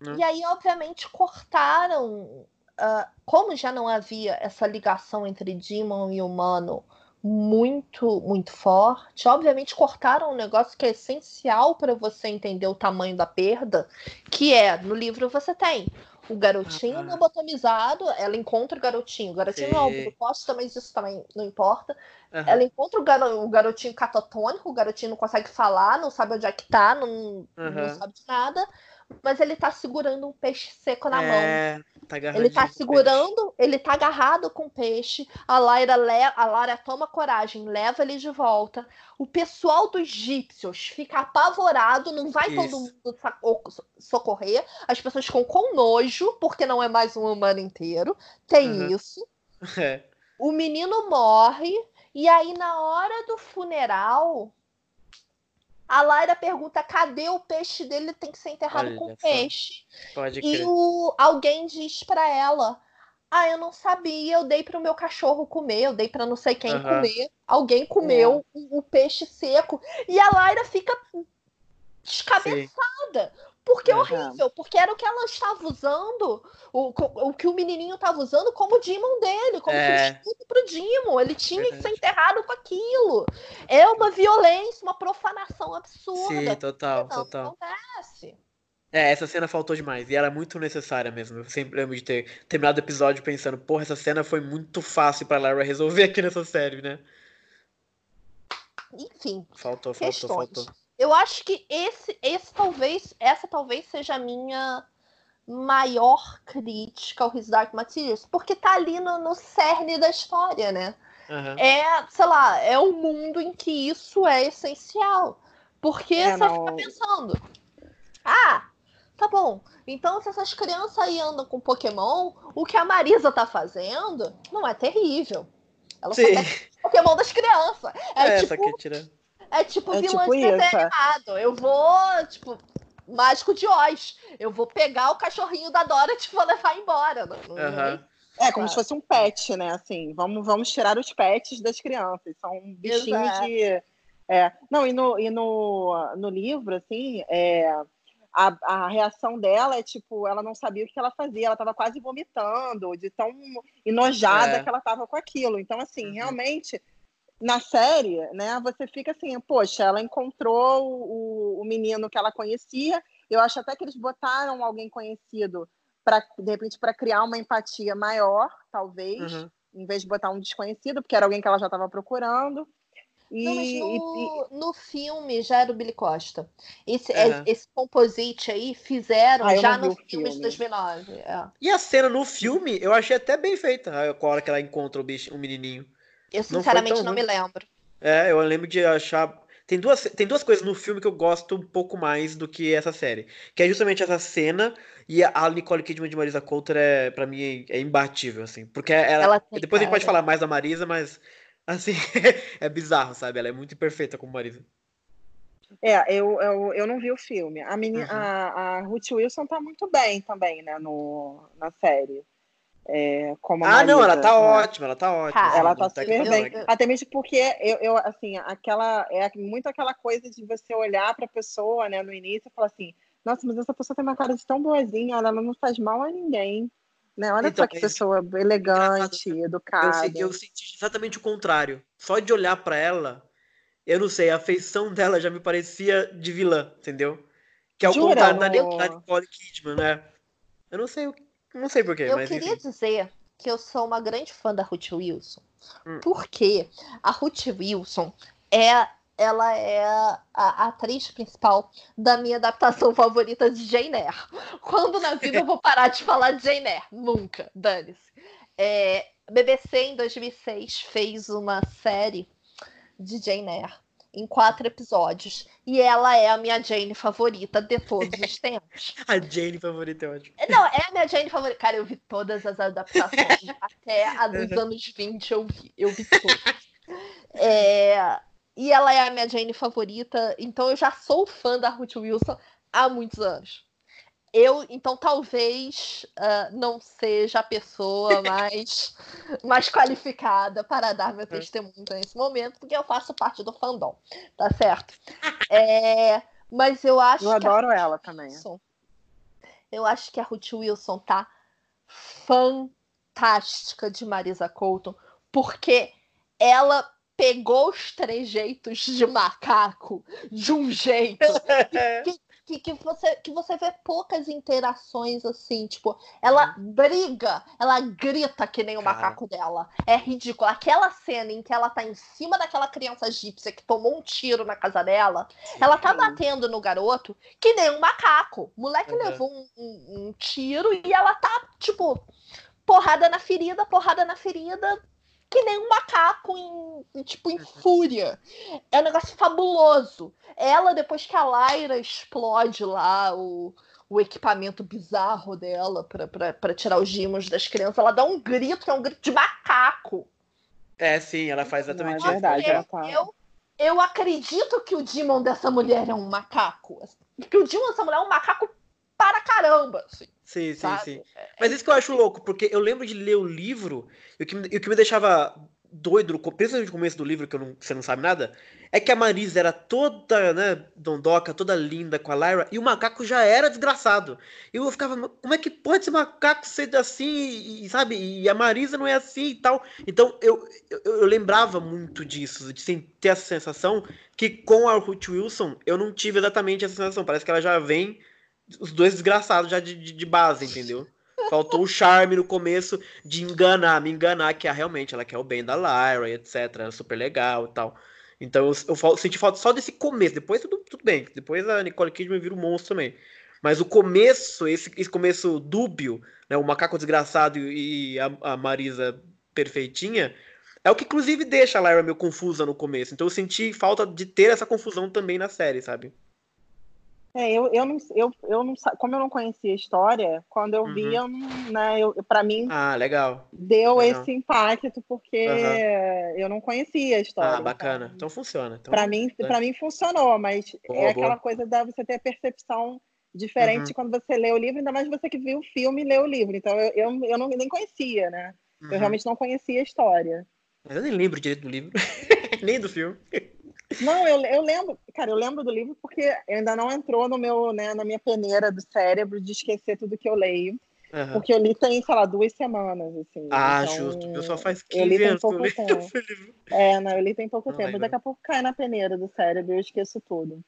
Né? E aí, obviamente, cortaram. Uh, como já não havia essa ligação entre Demon e humano muito, muito forte. Obviamente, cortaram um negócio que é essencial para você entender o tamanho da perda, que é, no livro você tem o garotinho ah, lobotomizado, ela encontra o garotinho. O garotinho não é o Costa, mas isso também não importa. Uhum. Ela encontra o, garo, o, garotinho catatônico, o garotinho não consegue falar, não sabe onde é que tá, não, uhum. não sabe de nada mas ele tá segurando um peixe seco na é, mão. Tá ele tá segurando, ele tá agarrado com o peixe. A Laira, le, a Laira toma coragem, leva ele de volta. O pessoal dos egípcios fica apavorado, não vai isso. todo mundo socorrer. As pessoas ficam com nojo, porque não é mais um humano inteiro. Tem uhum. isso. <laughs> É. O menino morre. E aí, na hora do funeral, a Laira pergunta cadê o peixe dele, tem que ser enterrado Olha com peixe. Pode e o, alguém diz para ela: Ah, eu não sabia, eu dei para o meu cachorro comer, eu dei para não sei quem comer. Alguém comeu é. o, o, peixe seco. E a Laira fica descabeçada. Sim. Porque é horrível, porque era o que ela estava usando, o, o que o menininho estava usando como Demon dele, como é. substituto pro Demon. Ele tinha Verdade. que ser enterrado com aquilo. É uma violência, uma profanação absurda. Sim, total, não total. Acontece. É, essa cena faltou demais. E era muito necessária mesmo. Eu sempre lembro de ter terminado o episódio pensando, porra, essa cena foi muito fácil pra Lara resolver aqui nessa série, né? Enfim. Faltou, faltou, questões. faltou. Eu acho que esse, esse talvez, essa talvez seja a minha maior crítica ao His Dark Materials, porque tá ali no, no cerne da história, né? Uhum. É, sei lá, é um mundo em que isso é essencial. Porque é, você não... fica pensando, ah, tá bom, então se essas crianças aí andam com Pokémon, o que a Marisa tá fazendo não é terrível. Ela Sim. só Pokémon das crianças. É, é tipo, que tira... É tipo é vilão tipo de desenho animado. Eu vou, tipo, mágico de Oz. Eu vou pegar o cachorrinho da Dora e vou levar embora. Não, uhum. É, como claro. se fosse um pet, né? Assim, vamos, vamos tirar os pets das crianças. São bichinhos Exato. de. É, não, e no, e no, no livro, assim, é, a, a reação dela é tipo, ela não sabia o que ela fazia, ela estava quase vomitando, de tão enojada é. que ela estava com aquilo. Então, assim, uhum. realmente, na série, né, você fica assim, poxa, ela encontrou o, o menino que ela conhecia. Eu acho até que eles botaram alguém conhecido para de repente para criar uma empatia maior, talvez, uhum. em vez de botar um desconhecido, porque era alguém que ela já estava procurando. E, não, mas no, e, no, filme já era o Billy Costa. Esse, é. esse composite aí fizeram ah, já no filme, filme, de 2009. É. E a cena no filme eu achei até bem feita, a hora que ela encontra o, bicho, o menininho. Eu sinceramente não, não me lembro. É, eu lembro de achar. Tem duas, tem duas coisas no filme que eu gosto um pouco mais do que essa série. Que é justamente essa cena e a Nicole Kidman de Marisa Coulter é, pra mim, é imbatível, assim. Porque ela. ela depois a gente pode falar mais da Marisa, mas Assim, <laughs> é bizarro, sabe? Ela é muito imperfeita como Marisa. É, eu, eu, eu não vi o filme. A, menina, uhum. a, a Ruth Wilson tá muito bem também, né, no, na série. É, como ah, Marisa, não, ela tá né? ótima, ela tá ótima. Assim, ela tá super bem. Até mesmo porque eu, eu, assim, aquela, é muito aquela coisa de você olhar pra pessoa, né, no início e falar assim, nossa, mas essa pessoa tem uma cara de tão boazinha, ela não faz mal a ninguém. Né? Olha então, só que pessoa elegante, educada. Eu, eu, senti exatamente o contrário. Só de olhar para ela, eu não sei, a feição dela já me parecia de vilã, entendeu? Que é o Jura, contrário da, da Nicole Kidman, né? Eu não sei, não sei porquê. Eu queria enfim. dizer que eu sou uma grande fã da Ruth Wilson. Hum. Porque a Ruth Wilson é ela é a atriz principal da minha adaptação <laughs> favorita de Jane Eyre. Quando na vida eu vou parar de falar de Jane Eyre? Nunca, dane-se. É, BBC, em 2006, fez uma série de Jane Eyre em quatro episódios. E ela é a minha Jane favorita de todos os tempos. <laughs> a Jane favorita é ótimo. Não, é a minha Jane favorita. Cara, eu vi todas as adaptações. <laughs> Até a dos anos 20 eu vi, eu vi todas. É, e ela é a minha Jane favorita, então eu já sou fã da Ruth Wilson há muitos anos. Eu, então, talvez uh, não seja a pessoa <laughs> mais, mais qualificada para dar meu testemunho nesse momento, porque eu faço parte do fandom, tá certo? É, mas eu acho. Eu adoro ela também. Wilson, eu acho que a Ruth Wilson tá fantástica de Marisa Colton, porque ela pegou os trejeitos de macaco de um jeito <laughs> que, que, que, você, que você vê poucas interações assim, tipo, ela briga, ela grita que nem o Cara. macaco dela. É ridículo. Aquela cena em que ela tá em cima daquela criança egípcia que tomou um tiro na casa dela, Sim. ela tá batendo no garoto que nem um macaco. O moleque uhum. levou um, um, um tiro e ela tá, tipo, porrada na ferida, porrada na ferida que nem um macaco em, tipo, em fúria. É um negócio fabuloso. Ela, depois que a Lyra explode lá o, o equipamento bizarro dela para tirar os gimos das crianças, ela dá um grito, que é um grito de macaco. É, sim, ela faz exatamente isso. É verdade, ela tá... eu, eu acredito que o Demon dessa mulher é um macaco. Que o Demon dessa mulher é um macaco para caramba. Assim. Sim, sim, sabe? sim. É, Mas isso que eu acho louco, porque eu lembro de ler o livro e o que, e o que me deixava doido, principalmente no começo do livro, que, não, você não sabe nada, é que a Marisa era toda, né, dondoca, toda linda com a Lyra, e o macaco já era desgraçado. E eu ficava, como é que pode esse macaco ser assim, e, sabe? E a Marisa não é assim e tal. Então eu, eu, eu lembrava muito disso, de ter essa sensação que com a Ruth Wilson eu não tive exatamente essa sensação. Parece que ela já vem os dois desgraçados já de, de, de, base, entendeu? Faltou o charme no começo de enganar, me enganar que ah, realmente ela quer o bem da Lyra, etc. É super legal e tal. Então eu, eu, senti falta só desse começo. Depois tudo, tudo bem. Depois a Nicole Kidman vira um monstro também. Mas o começo, esse, esse começo dúbio, né, o macaco desgraçado e a, a Marisa perfeitinha, é o que inclusive deixa a Lyra meio confusa no começo. Então eu senti falta de ter essa confusão também na série, sabe? É, eu, eu, não, eu, eu não como eu não conhecia a história, quando eu uhum. vi, eu né, eu, para mim ah, legal. deu legal. esse impacto porque uhum. eu não conhecia a história. Ah, bacana. Então, então funciona. Então, para mim, para mim funcionou, mas boa, é aquela boa. coisa da você ter a percepção Diferente uhum. quando você lê o livro, ainda mais você que viu o filme e lê o livro. Então eu, eu, eu não, nem conhecia, né? Uhum. Eu realmente não conhecia a história. Mas eu nem lembro direito do livro, <laughs> nem do filme. Não, eu, eu lembro, cara, eu lembro do livro porque ainda não entrou no meu, né, na minha peneira do cérebro de esquecer tudo que eu leio. Uhum. Porque eu li tem, sei lá, duas semanas, assim. Ah, então, justo. Eu só faz 15 eu li anos pouco <laughs> tempo. É, não, eu li tem pouco não, tempo. Daqui a pouco cai na peneira do cérebro e eu esqueço tudo.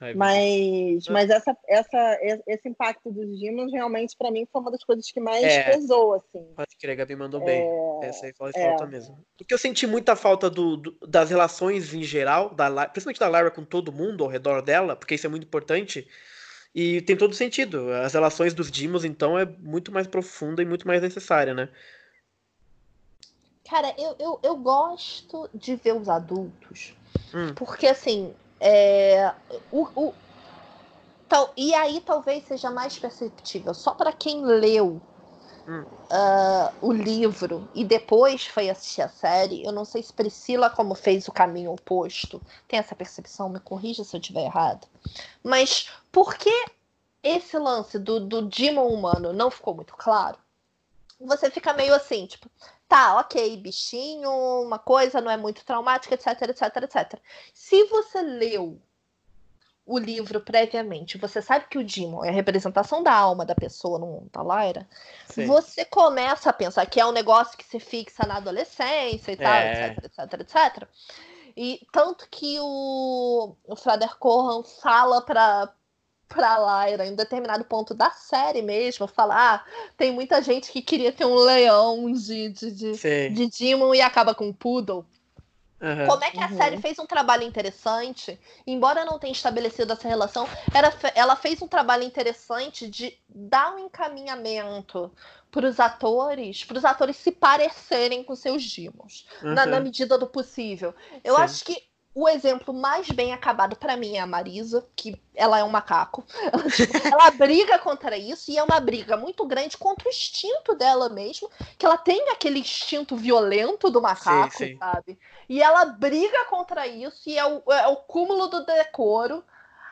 Ai, mas, mas essa, essa, esse impacto dos Demons realmente para mim foi uma das coisas que mais é, pesou, assim. Pode crer, a Gabi mandou bem. É, essa aí faz é. falta mesmo. Porque eu senti muita falta do, do, das relações em geral, da, principalmente da Lara com todo mundo ao redor dela, porque isso é muito importante. E tem todo sentido. As relações dos Dimos, então, é muito mais profunda e muito mais necessária, né? Cara, eu, eu, eu gosto de ver os adultos. Hum. Porque, assim, é, o, o, tal, e aí talvez seja mais perceptível. Só para quem leu uh, o livro e depois foi assistir a série, eu não sei se Priscila, como fez o caminho oposto, tem essa percepção, me corrija se eu estiver errado. Mas por que esse lance do, do Demon humano não ficou muito claro? Você fica meio assim, tipo, tá, ok, bichinho, uma coisa não é muito traumática, etc, etc, etc. Se você leu o livro previamente, você sabe que o Demon é a representação da alma da pessoa no mundo da Lyra, Sim. você começa a pensar que é um negócio que se fixa na adolescência e tal, é. etc, etc, etc. E tanto que o, o Frader Corran fala para pra Lyra em um determinado ponto da série mesmo, falar, ah, tem muita gente que queria ter um leão de, de, de, de Demon e acaba com um poodle. Uhum. Como é que a uhum. série fez um trabalho interessante, embora não tenha estabelecido essa relação, ela, ela fez um trabalho interessante de dar um encaminhamento para os atores, para os atores se parecerem com seus dimos, uhum. na, na, medida do possível. Eu Sim. acho que o exemplo mais bem acabado para mim é a Marisa, que ela é um macaco. <laughs> ela briga contra isso e é uma briga muito grande contra o instinto dela mesmo, que ela tem aquele instinto violento do macaco, sim, sim. sabe? E ela briga contra isso e é o, é o cúmulo do decoro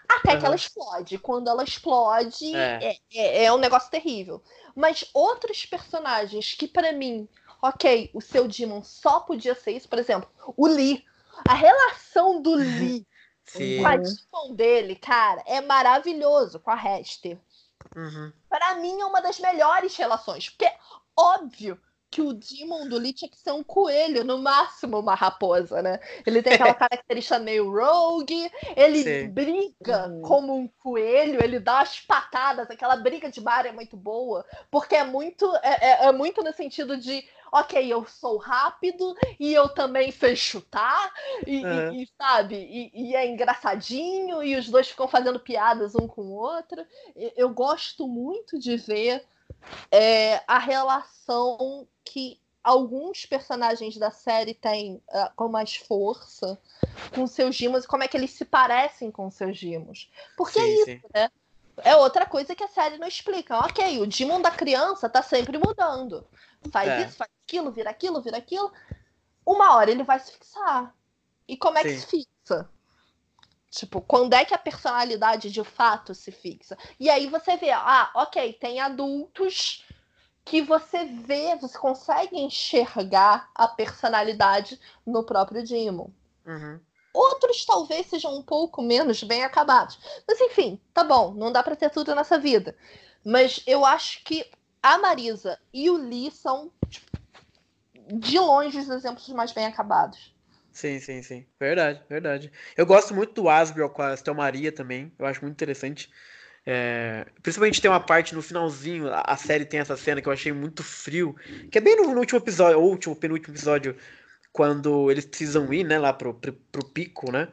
até uhum. que ela explode. Quando ela explode, é. É, é, é um negócio terrível. Mas outros personagens que para mim, ok, o seu Demon só podia ser isso, por exemplo, o Lee a relação do Lee <laughs> Sim. com a Demon dele, cara, é maravilhoso com a Hester. Uhum. Para mim é uma das melhores relações, porque óbvio que o Demon do Lee tinha que ser um coelho, no máximo uma raposa, né? Ele tem aquela <laughs> característica meio rogue, ele Sim. briga uhum. como um coelho, ele dá as patadas, aquela briga de bar é muito boa, porque é muito, é, é, é muito no sentido de ok, eu sou rápido e eu também sei chutar, e, uhum. e, e sabe, e, e, é engraçadinho, e os dois ficam fazendo piadas um com o outro. Eu gosto muito de ver é, a relação que alguns personagens da série têm uh, com mais força com seus gimos e como é que eles se parecem com seus gimos. Porque sim, é isso, sim. né? É outra coisa que a série não explica. Ok, o Demon da criança tá sempre mudando. Faz é. isso, faz aquilo, vira aquilo, vira aquilo. Uma hora ele vai se fixar. E como é Sim. que se fixa? Tipo, quando é que a personalidade de fato se fixa? E aí você vê, ah, ok, tem adultos que você vê, você consegue enxergar a personalidade no próprio Demon. Uhum. Outros talvez sejam um pouco menos bem acabados. Mas enfim, tá bom, não dá para ter tudo nessa vida. Mas eu acho que a Marisa e o Lee são tipo, de longe os exemplos mais bem acabados. Sim, sim, sim. Verdade, verdade. Eu gosto muito do Asbel com a Estel Maria também. Eu acho muito interessante. É, principalmente tem uma parte no finalzinho, a, série tem essa cena que eu achei muito frio, que é bem no, no último episódio, ou último, penúltimo episódio, quando eles precisam ir, né, lá pro, pro, pro pico, né?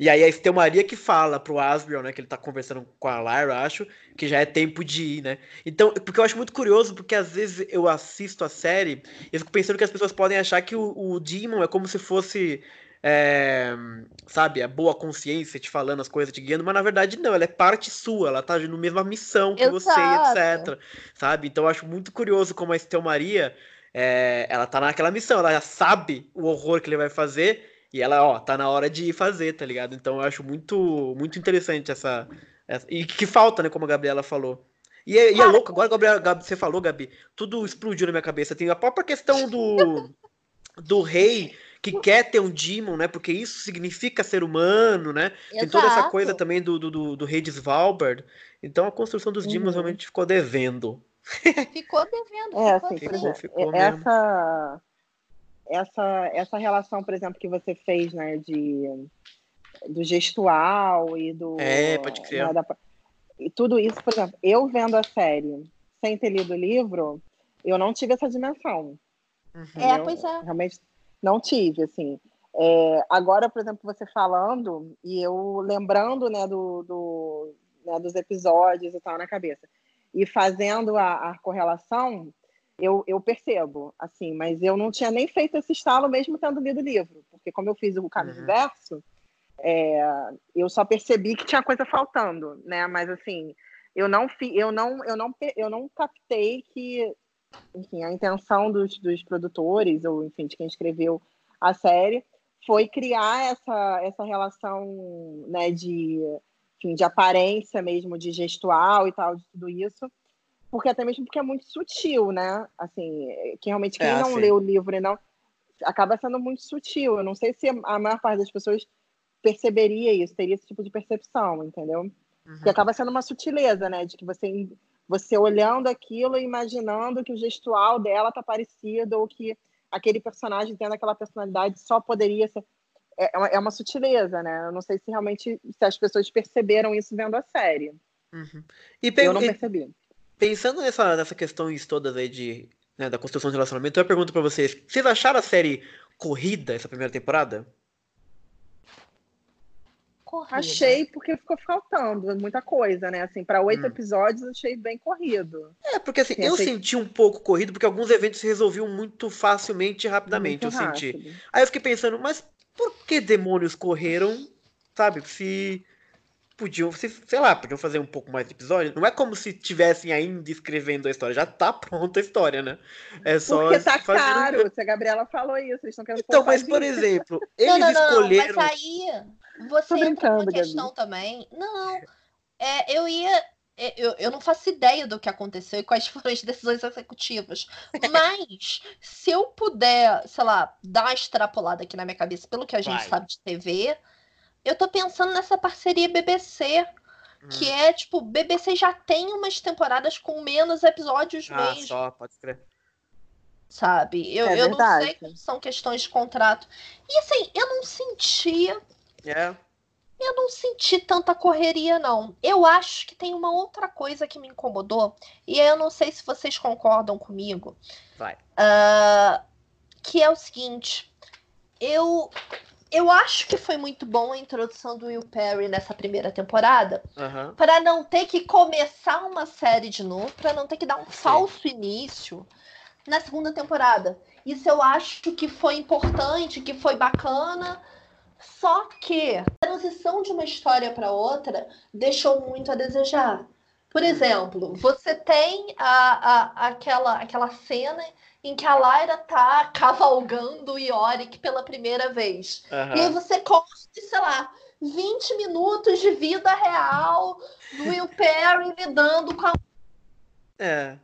E aí a Estel Maria que fala pro Asbjorn, né, que ele tá conversando com a Lyra, acho, que já é tempo de ir, né? Então, porque eu acho muito curioso, porque às vezes eu assisto a série e fico pensando que as pessoas podem achar que o, o Demon é como se fosse é, sabe, a boa consciência te falando as coisas, te guiando, mas na verdade não, ela é parte sua, ela tá na mesma missão que você, etc. Sabe? Então eu acho muito curioso como a Estel Maria, é, ela tá naquela missão, ela já sabe o horror que ele vai fazer, e ela, ó, tá na hora de fazer, tá ligado? Então eu acho muito, muito interessante essa, E que falta, né, como a Gabriela falou. E é, e é louco, agora, Gabriela, Gabi, você falou, Gabi, tudo explodiu na minha cabeça. Tem a própria questão do, do rei que quer ter um demon, né? Porque isso significa ser humano, né? Exato. Tem toda essa coisa também do, do, do, rei de Svalbard. Então a construção dos uhum. demons realmente ficou devendo. Ficou devendo. É, assim, ficou, ficou, ficou essa, essa, essa relação, por exemplo, que você fez, né, de, do gestual e do. É, pode crer. Né, da, e tudo isso, por exemplo, eu vendo a série sem ter lido o livro, eu não tive essa dimensão. Uhum. É, pois é. Realmente não tive, assim. É, agora, por exemplo, você falando e eu lembrando, né, do, do né, dos episódios e tal na cabeça e fazendo a, a correlação, eu, eu, percebo, assim, mas eu não tinha nem feito esse estalo mesmo tendo lido o livro, porque como eu fiz o caminho uhum. inverso, é, eu só percebi que tinha coisa faltando, né? Mas assim, eu não fi, eu não, eu não, eu não captei que, enfim, a intenção dos, dos produtores ou enfim de quem escreveu a série foi criar essa, essa relação, né, de, enfim, de aparência mesmo, de gestual e tal, de tudo isso, porque até mesmo porque é muito sutil, né? Assim, que realmente quem é, não lê o livro e não acaba sendo muito sutil. Eu não sei se a maior parte das pessoas perceberia isso, teria esse tipo de percepção, entendeu? Uhum. Que acaba sendo uma sutileza, né? De que você, você olhando aquilo e imaginando que o gestual dela tá parecido ou que aquele personagem tendo aquela personalidade só poderia ser. É, é, é uma sutileza, né? Eu não sei se realmente se as pessoas perceberam isso vendo a série. Uhum. E eu não percebi. Pensando nessa, nessa questões todas aí de, né, da construção de relacionamento, eu pergunto para vocês: vocês acharam a série corrida essa primeira temporada? corrida. Achei porque ficou faltando muita coisa, né? Assim, para oito hum. episódios achei bem corrido. É, porque assim, eu achei... senti um pouco corrido porque alguns eventos se resolviam muito facilmente e rapidamente, muito eu rápido. senti. Aí eu fiquei pensando, mas por que demônios correram, sabe? Se podiam, se, sei lá, podiam fazer um pouco mais de episódio. Não é como se tivessem ainda escrevendo a história, já tá pronta a história, né? É só Porque tá caro, um... se a Gabriela falou isso, eles estão querendo Então, mas por exemplo, <laughs> eles não, não, não, escolheram. Mas aí você entra numa questão Gabi. também. Não, é, eu ia. É, eu, eu não faço ideia do que aconteceu e quais <laughs> foram as decisões executivas. Mas, se eu puder, sei lá, dar uma extrapolada aqui na minha cabeça pelo que a gente Vai. sabe de TV, eu tô pensando nessa parceria BBC. Hum. Que é, tipo, BBC já tem umas temporadas com menos episódios ah, mesmo. Só, pode escrever sabe? Eu, é eu não sei como são questões de contrato. E assim, eu não sentia é. Eu não senti tanta correria, não. Eu acho que tem uma outra coisa que me incomodou, e eu não sei se vocês concordam comigo. Vai. Uh, que é o seguinte: eu, eu acho que foi muito bom a introdução do Will Perry nessa primeira temporada, uhum. para não ter que começar uma série de novo, para não ter que dar um Sim. falso início na segunda temporada. Isso eu acho que foi importante, que foi bacana só que a transição de uma história para outra deixou muito a desejar. Por exemplo, você tem a, a, aquela, aquela cena em que a Lyra tá <laughs> cavalgando o Yorick pela primeira vez. Uhum. E aí você corta, sei lá, 20 minutos de vida real do Will Perry lidando com a. É.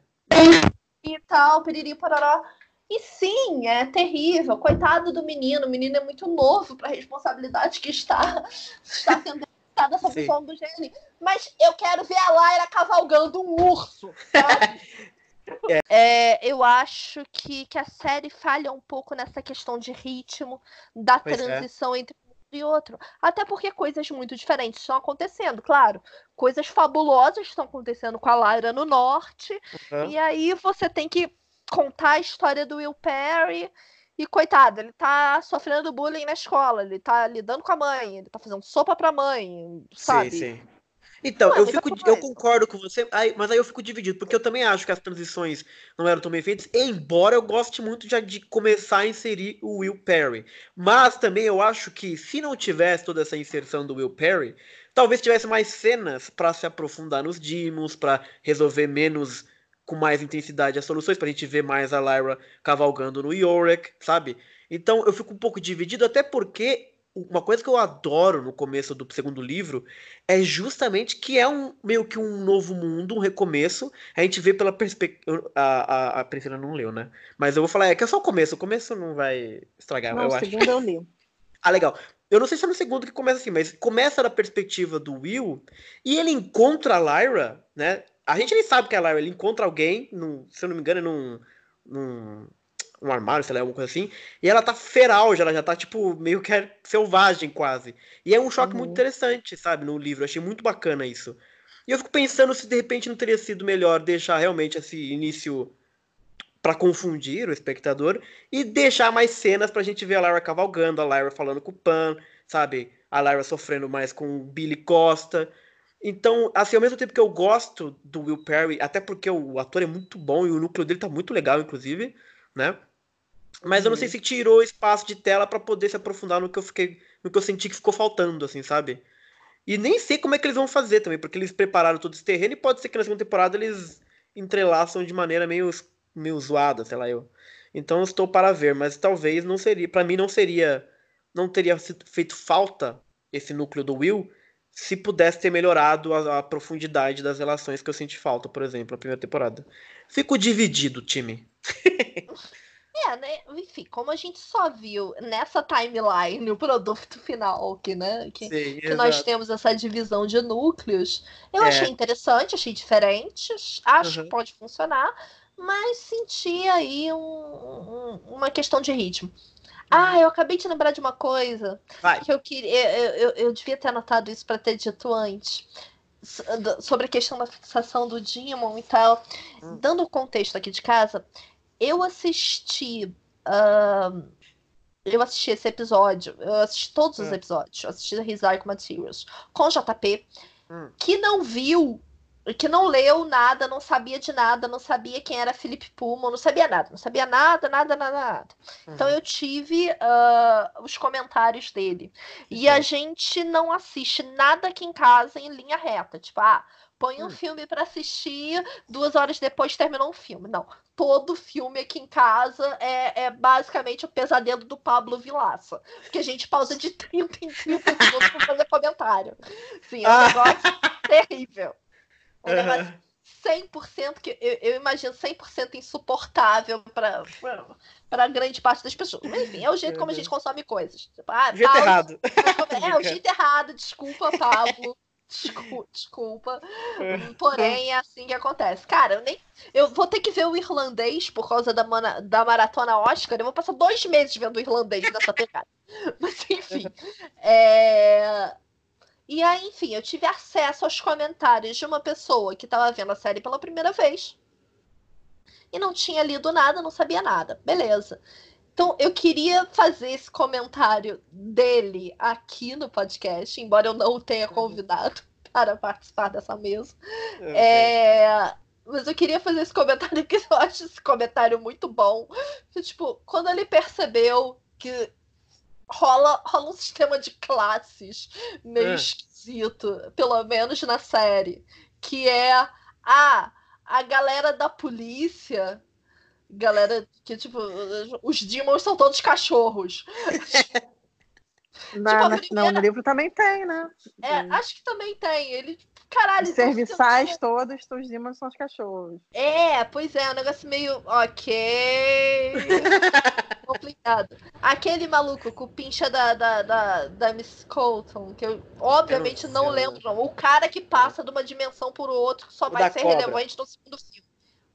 E tal, piriri, pororó. E sim, é terrível. Coitado do menino. O menino é muito novo para a responsabilidade que está, está sendo essa função do gene. Mas eu quero ver a Lyra cavalgando um urso. <laughs> é. É, eu acho que, que a série falha um pouco nessa questão de ritmo, da pois é. transição é. entre um e outro. Até porque coisas muito diferentes estão acontecendo, claro. Coisas fabulosas estão acontecendo com a Lyra no norte. Uhum. E aí você tem que contar a história do Will Perry. E coitado, ele tá sofrendo bullying na escola, ele tá lidando com a mãe, ele tá fazendo sopa pra mãe, sabe? Sim, sim. Então, eu, fico, eu concordo com você, mas aí eu fico dividido, porque eu também acho que as transições não eram tão bem feitas, embora eu goste muito já de começar a inserir o Will Perry. Mas também eu acho que se não tivesse toda essa inserção do Will Perry, talvez tivesse mais cenas para se aprofundar nos Demons, para resolver menos com mais intensidade as soluções, pra gente ver mais a Lyra cavalgando no Yorick, sabe? Então eu fico um pouco dividido, até porque uma coisa que eu adoro no começo do segundo livro é justamente que é um meio que um novo mundo, um recomeço. A gente vê pela perspectiva. A, a, a Priscila não leu, né? Mas eu vou falar, é que é só o começo. O começo não vai estragar, não, eu o acho. segundo eu li. <laughs> ah, legal. Eu não sei se é no segundo que começa assim, mas começa da perspectiva do Will e ele encontra a Lyra, né? A gente nem sabe que é a Lyra, ele encontra alguém, num, se eu não me engano, é num, num um armário, sei lá, alguma coisa assim, e ela tá feral, já, ela já tá, tipo, meio que é selvagem quase. E é um choque Uhum. muito interessante, sabe, no livro. Eu achei muito bacana isso. E eu fico pensando se de repente não teria sido melhor deixar realmente esse início pra confundir o espectador e deixar mais cenas pra gente ver a Lyra cavalgando, a Lyra falando com o Pan, sabe? A Lyra sofrendo mais com o Billy Costa. Então, assim, ao mesmo tempo que eu gosto do Will Perry, até porque o ator é muito bom e o núcleo dele tá muito legal, inclusive, né? Mas eu não sei Uhum. se tirou espaço de tela pra poder se aprofundar no que eu fiquei, no que eu senti que ficou faltando, assim, sabe? E nem sei como é que eles vão fazer também, porque eles prepararam todo esse terreno e pode ser que na segunda temporada eles entrelaçam de maneira meio, meio zoada, sei lá eu. Então eu estou para ver, mas talvez não seria, Pra mim não seria, não teria feito falta esse núcleo do Will se pudesse ter melhorado a, a profundidade das relações que eu senti falta, por exemplo, na primeira temporada. Fico dividido, time. <laughs> É, né? Enfim, como a gente só viu nessa timeline <laughs> o produto final, que, né? Que, Sim, que nós temos essa divisão de núcleos. Eu É. achei interessante, achei diferente, acho Uhum. que pode funcionar, mas senti aí um- um- uma questão de ritmo. Ah, eu acabei de lembrar de uma coisa Vai. que eu queria. Eu, eu, eu devia ter anotado isso para ter dito antes. Sobre a questão da fixação do Demon e tal. Hum. Dando o contexto aqui de casa, eu assisti. ahn, eu assisti esse episódio. Eu assisti todos os Hum. episódios. Eu assisti His Arc Materials com JP, Hum. que não viu. Que não leu nada, não sabia de nada, não sabia quem era Felipe Pullman, não sabia nada, não sabia nada, nada, nada, nada. Então Uhum. eu tive ah, os comentários dele. E a gente não assiste nada aqui em casa em linha reta. Tipo, ah, põe um Hum. filme pra assistir, duas horas depois terminou um filme. Não. Todo filme aqui em casa é, é basicamente o pesadelo do Pablo Vilaça. Porque a gente pausa de <laughs> 30 em 30 segundos pra fazer comentário. Sim, é um Ah. negócio terrível. É um negócio Aham. 100% que eu, eu imagino 100% insuportável para para grande parte das pessoas. Mas, enfim, é o jeito como a gente consome coisas. Tipo, ah, Jeito errado. <laughs> <laughs> É, o jeito errado, desculpa, Pablo. Desculpa, desculpa. Porém, é assim que acontece. Cara, eu nem. Eu vou ter que ver o irlandês por causa da, mana- da maratona Oscar. Eu vou passar dois meses vendo o irlandês nessa pegada. <laughs> Mas enfim. É... E aí, enfim, eu tive acesso aos comentários de uma pessoa que estava vendo a série pela primeira vez. E não tinha lido nada, não sabia nada. Beleza. Então, eu queria fazer esse comentário dele aqui no podcast, embora eu não o tenha convidado <laughs> para participar dessa mesa. É, Mas eu queria fazer esse comentário porque eu acho esse comentário muito bom. Que, tipo, quando ele percebeu que rola, rola um sistema de classes meio É. esquisito, pelo menos na série, que é ah, a galera da polícia. Galera que, tipo, os demons são todos cachorros. Na- <laughs> Tipo, primeira- Não, no livro também tem, né? É, acho que também tem. Ele, caralho, Os então serviçais você- todos, os demônios são os cachorros. É, pois é, um negócio meio. Ok. <laughs> complicado. Aquele maluco com o pincha da, da, da, da Miss Colton, que eu obviamente Eu não, não lembro. Não. O cara que passa de uma dimensão por outro, que só O vai ser cobra. relevante no segundo filme.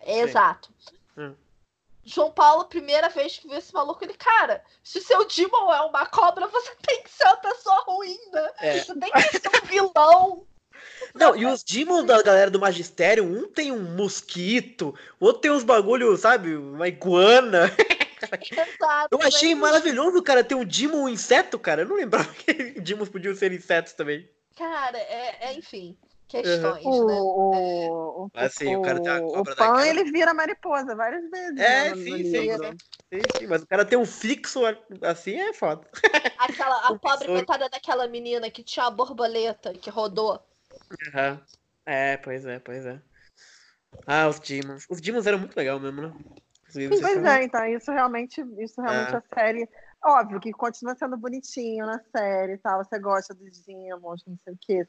Exato. Hum. João Paulo, primeira vez que viu esse maluco, ele, cara, se o seu Demon é uma cobra, você <laughs> tem que ser uma pessoa ruim, né? É. Você tem que ser um vilão. <laughs> Não, e os Demons da galera do Magistério, um tem um mosquito, o outro tem uns bagulho, sabe, uma iguana. <laughs> Exato. Eu achei né? maravilhoso, cara, ter um Demon um inseto, cara. Eu não lembrava que Demons podiam ser insetos também. Cara, é, é, enfim, questões, O, né? o, o, Ah, sim, o cara tem a o- cobra o daquela. ele vira mariposa várias vezes. É, né, sim, sim, sim. Sim, sim, mas o cara tem um fixo assim é foda. Aquela, <laughs> a pobre coitada daquela menina que tinha a borboleta que rodou. Aham. É, pois é, pois é. Ah, os Demons. Os Demons eram muito legal mesmo, né? Livros Pois é, então isso realmente, isso realmente É. a série óbvio que continua sendo bonitinho na série e tal. Você gosta dos Demons, não sei o quê.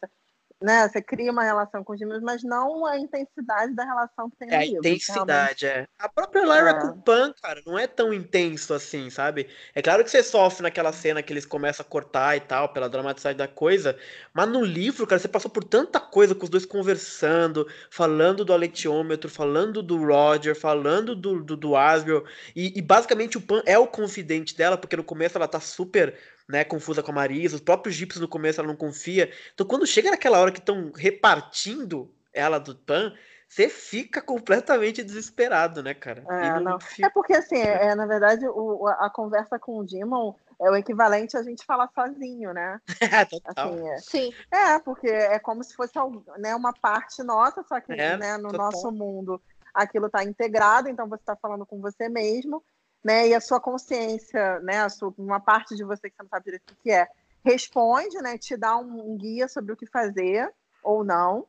Né? Você cria uma relação com os gêmeos, mas não a intensidade da relação que tem no É a livro. intensidade, é. A própria Lyra É. com o Pan, cara, não é tão intenso assim, sabe? É claro que você sofre naquela cena que eles começam a cortar e tal, pela dramaticidade da coisa, mas no livro, cara, você passou por tanta coisa com os dois conversando, falando do aletiômetro, falando do Roger, falando do, do, do Asriel, e, e basicamente o Pan é o confidente dela, porque no começo ela tá super né, confusa com a Marisa, os próprios Gypsies no começo ela não confia. Então quando chega naquela hora que estão repartindo ela do Pan, você fica completamente desesperado, né, cara? É, E não. fica- É porque, assim, é, na verdade, o, a conversa com o Demon é o equivalente a gente falar sozinho, né? <laughs> Total. Assim, é, Sim. é, porque é como se fosse né, uma parte nossa, só que É, né, no total. nosso mundo aquilo está integrado, então você está falando com você mesmo, né? E a sua consciência, né? A sua, uma parte de você que você não sabe direito o que é, responde, né? Te dá um, um guia sobre o que fazer ou não.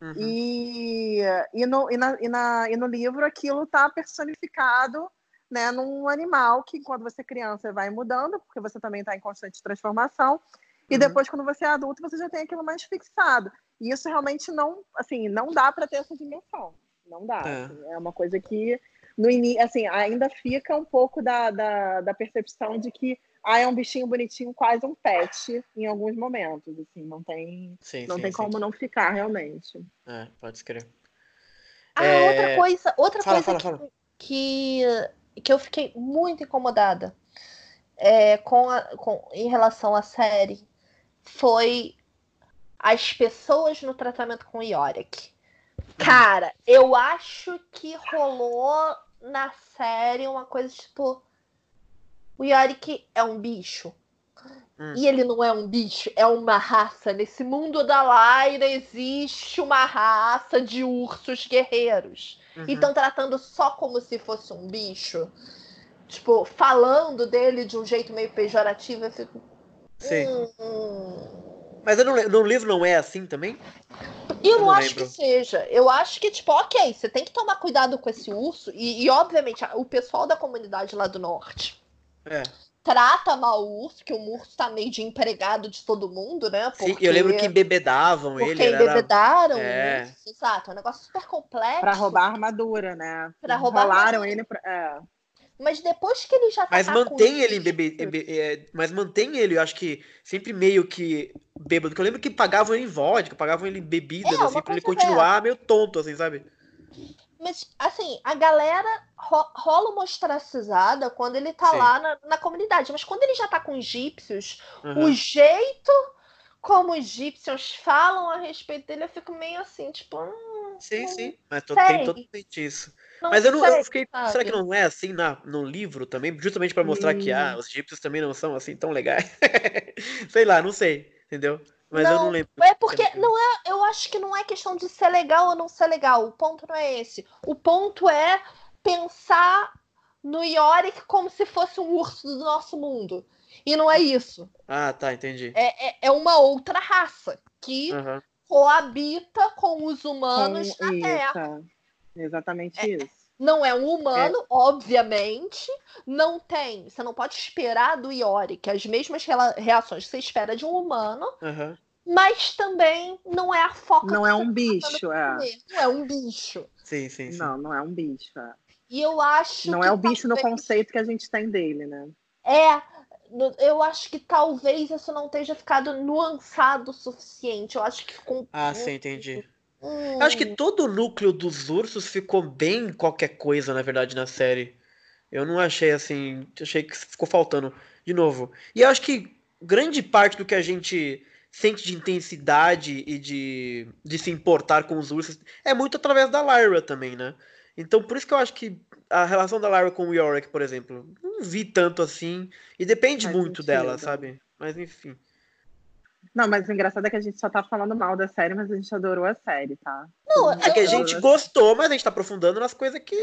Uhum. E, e, no, e, na, e, na, e no livro aquilo está personificado né, num animal que, quando você é criança, vai mudando, porque você também está em constante transformação. E Uhum. depois, quando você é adulto, você já tem aquilo mais fixado. E isso realmente não, assim, não dá para ter essa dimensão. Não dá. É. assim, É, uma coisa que, no início, assim, ainda fica um pouco da, da, da percepção de que ah, é um bichinho bonitinho, quase um pet, em alguns momentos. Assim, não tem, Sim, não sim, tem sim. como não ficar, realmente. É, pode escrever. Ah, É, outra coisa, outra fala, coisa fala, que, fala. que, que eu fiquei muito incomodada é, com, a, com em relação à série foi as pessoas no tratamento com o Yorick. Cara, eu acho que rolou na série uma coisa tipo. O Yorick é um bicho. Hum. E ele não é um bicho, é uma raça. Nesse mundo da Lyra existe uma raça de ursos guerreiros. Uhum. E estão tratando só como se fosse um bicho. Tipo, falando dele de um jeito meio pejorativo. Eu fico. Sim. "Hum, hum." Mas eu não no livro não é assim também? E eu não, não acho lembro. que seja. Eu acho que, tipo, ok, você tem que tomar cuidado com esse urso. E, e, obviamente, o pessoal da comunidade lá do norte É. trata mal o urso, que o urso tá meio de empregado de todo mundo, né? Sim, eu lembro que embebedavam porque ele. Era... embebedaram É. o urso. Exato, é um negócio super complexo. Para roubar a armadura, né? Pra roubar Enrolaram armadura. ele pra... é. Mas depois que ele já tá Mas mantém ele ebe- é, Mas mantém ele, eu acho que sempre meio que bêbado. Porque eu lembro que pagavam ele em vodka, pagavam ele em bebidas, É, assim, pra ele continuar meio tonto, assim, sabe? Mas, assim, a galera ro- rola uma ostracizada quando ele tá Sim. lá na, na comunidade. Mas quando ele já tá com os egípcios, Uhum. o jeito como os egípcios falam a respeito dele, eu fico meio assim, tipo. hum, Sim, sim. Mas sei. tem totalmente isso. Não Mas eu não sei, eu fiquei. Será sabe? que não é assim na, no livro também? Justamente pra mostrar que Hum. ah, os egípcios também não são assim tão legais. <laughs> sei lá, não sei. Entendeu? Mas eu Não, não lembro. É porque não é, eu acho que não é questão de ser legal ou não ser legal. O ponto não é esse. O ponto é pensar no Yorick como se fosse um urso do nosso mundo. E não é isso. Ah, tá, entendi. É, é, é uma outra raça que Aham. coabita com os humanos Com na Terra. isso, é. Exatamente É, isso. Não é um humano, obviamente. Não tem. Você não pode esperar do Yorick as mesmas reações que você espera de um humano, Aham. mas também não é a foca Não que é um tá bicho, é. Não é um bicho. Sim, sim, sim. Não, não é um bicho. é. E eu acho Não que é o bicho no talvez- conceito que a gente tem dele, né? É, no- eu acho que talvez isso não tenha ficado nuançado o suficiente. Eu acho que ficou. Ah, sim, entendi. Eu acho que todo o núcleo dos ursos ficou bem qualquer coisa, na verdade, na série. Eu não achei assim. Achei que ficou faltando. De novo. E eu acho que grande parte do que a gente sente de intensidade e de, de se importar com os ursos é muito através da Lyra também, né? Então por isso que eu acho que a relação da Lyra com o Yorick, por exemplo, não vi tanto assim. E depende Faz muito dela, sentido. sabe? Mas enfim. Não, mas o engraçado é que a gente só tá falando mal da série, mas a gente adorou a série, tá? Não, É que a gente gostou, mas a gente tá aprofundando nas coisas que.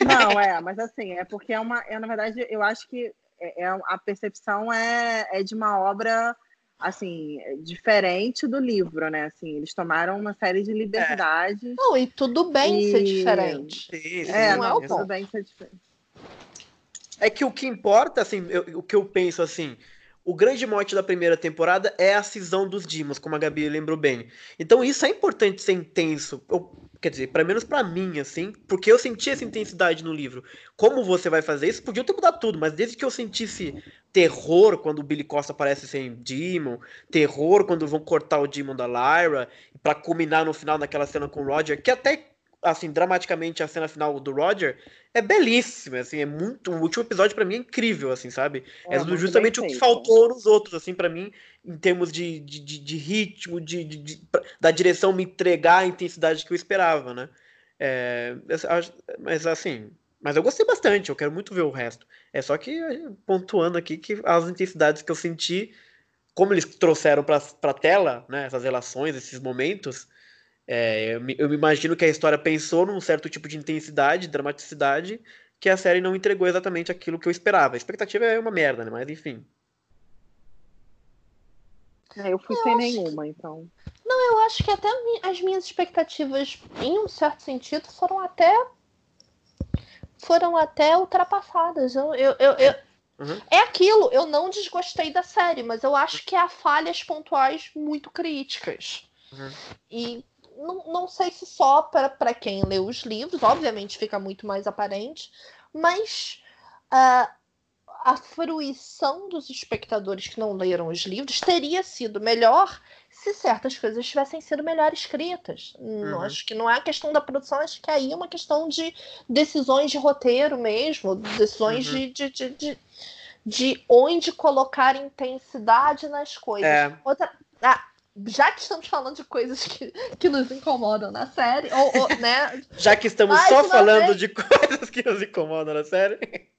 Não, é, <laughs> mas assim, é porque é uma. É, na verdade, eu acho que é, é- a percepção é, é de uma obra assim, diferente do livro, né? Assim, eles tomaram uma série de liberdades. Não, e tudo bem ser E- diferente. Sim, sim, É, não é o tudo bem ser diferente. É que o que importa, assim, eu, o que eu penso assim, o grande mote da primeira temporada é a cisão dos Dimos, como a Gabi lembrou bem. Então isso é importante ser intenso. Eu, quer dizer, para menos para mim, assim, porque eu senti essa intensidade no livro. Como você vai fazer isso? Podia ter mudado tudo, mas desde que eu sentisse terror quando o Billy Costa aparece sem Demon, terror quando vão cortar o Demon da Lyra, para culminar no final naquela cena com o Roger, que até assim, dramaticamente a cena final do Roger é belíssima, assim, é muito, o último episódio para mim é incrível, assim, sabe? É, é justamente o que faltou nos outros, assim, para mim, em termos de, de, de, de ritmo, de, de, da direção me entregar a intensidade que eu esperava, né? É, mas assim, mas eu gostei bastante, eu quero muito ver o resto. É só que pontuando aqui que as intensidades que eu senti, como eles trouxeram para pra tela, né, essas relações, esses momentos, é, eu, me, eu me imagino que a história pensou num certo tipo de intensidade, dramaticidade, que a série não entregou exatamente aquilo que eu esperava. A expectativa é uma merda, né? Mas enfim. É, eu fui eu sem nenhuma, que... então. Não, eu acho que até as minhas expectativas, em um certo sentido, foram até. foram até ultrapassadas. Eu, eu, eu, eu... Uhum. É aquilo, eu não desgostei da série, mas eu acho que há falhas pontuais muito críticas. Uhum. E não, não sei se só para quem lê os livros, obviamente fica muito mais aparente, mas uh, a fruição dos espectadores que não leram os livros teria sido melhor se certas coisas tivessem sido melhor escritas. Uhum. Acho que não é a questão da produção, acho que aí é uma questão de decisões de roteiro mesmo, decisões uhum. de, de, de, de, de onde colocar intensidade nas coisas. É. Outra, ah, já que estamos falando de coisas que, que nos incomodam na série, ou, ou <laughs> né? Já que estamos só falando vez... de <laughs> coisas que nos incomodam na série.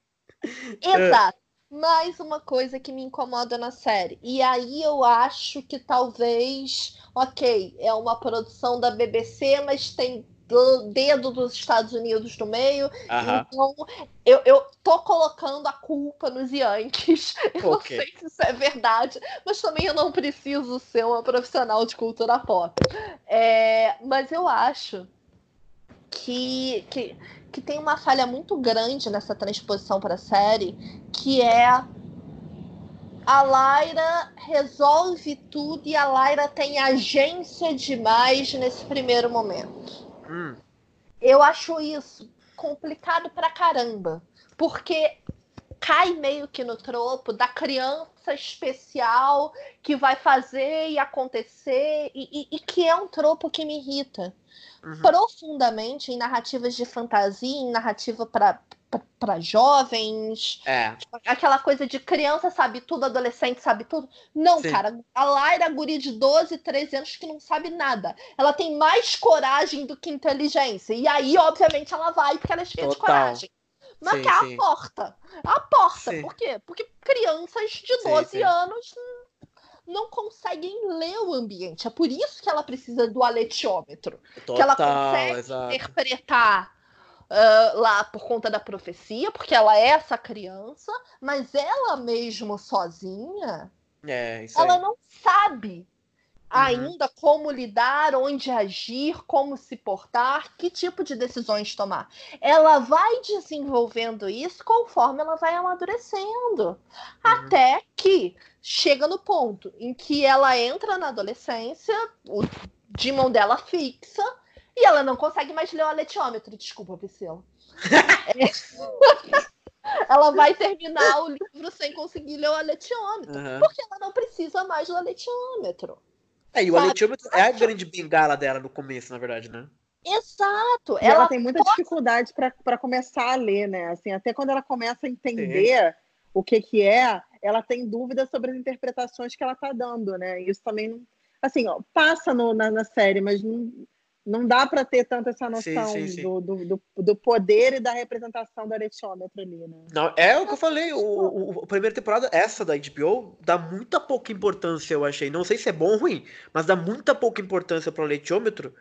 Exato. Mais uma coisa que me incomoda na série. E aí eu acho que talvez, ok, é uma produção da BBC, mas tem do dedo dos Estados Unidos no meio. Então, eu, eu tô colocando a culpa nos Yankees. <laughs> Eu okay. não sei se isso é verdade, mas também eu não preciso ser uma profissional de cultura pop. É, mas eu acho que, que, que tem uma falha muito grande nessa transposição para série, que é a Lyra resolve tudo e a Lyra tem agência demais nesse primeiro momento. Hum. Eu acho isso complicado pra caramba. Porque cai meio que no tropo da criança especial que vai fazer e acontecer, e, e, e que é um tropo que me irrita uhum. profundamente em narrativas de fantasia, em narrativa para para jovens. É. Aquela coisa de criança sabe tudo, adolescente sabe tudo. Não, Sim. cara. A Laira, guri de 12, 13 anos que não sabe nada. Ela tem mais coragem do que inteligência. E aí, obviamente, ela vai porque ela é cheia Total. de coragem. Mas sim, que é a porta. A porta. Sim. Por quê? Porque crianças de 12 sim, anos não conseguem ler o ambiente. É por isso que ela precisa do aletiômetro. Total, que ela consegue exato. interpretar uh, lá por conta da profecia, porque ela é essa criança, mas ela mesmo sozinha, é, ela não sabe uhum. ainda como lidar, onde agir, como se portar, que tipo de decisões tomar. Ela vai desenvolvendo isso conforme ela vai amadurecendo. Uhum. Até que chega no ponto em que ela entra na adolescência, o Demon dela fixa, e ela não consegue mais ler o aletiômetro. Desculpa, Priscila. é... <laughs> ela vai terminar o livro sem conseguir ler o aletiômetro. Uhum. Porque ela não precisa mais do aletiômetro. É, e o aletiômetro é a grande bengala dela no começo, na verdade, né? Exato. Ela, ela, tem muita pode... dificuldade para começar a ler, né? Assim, até quando ela começa a entender Sim. o que que é, ela tem dúvidas sobre as interpretações que ela está dando, né? Isso também não, assim, ó, passa no, na, na série, mas não, não dá para ter tanto essa noção sim, sim, sim. Do, do, do, poder e da representação do aretiômetro ali, né? Não, é o que eu falei, o, o, a primeira temporada, essa da HBO, dá muita pouca importância, eu achei. Não sei se é bom ou ruim, mas dá muita pouca importância para o aretiômetro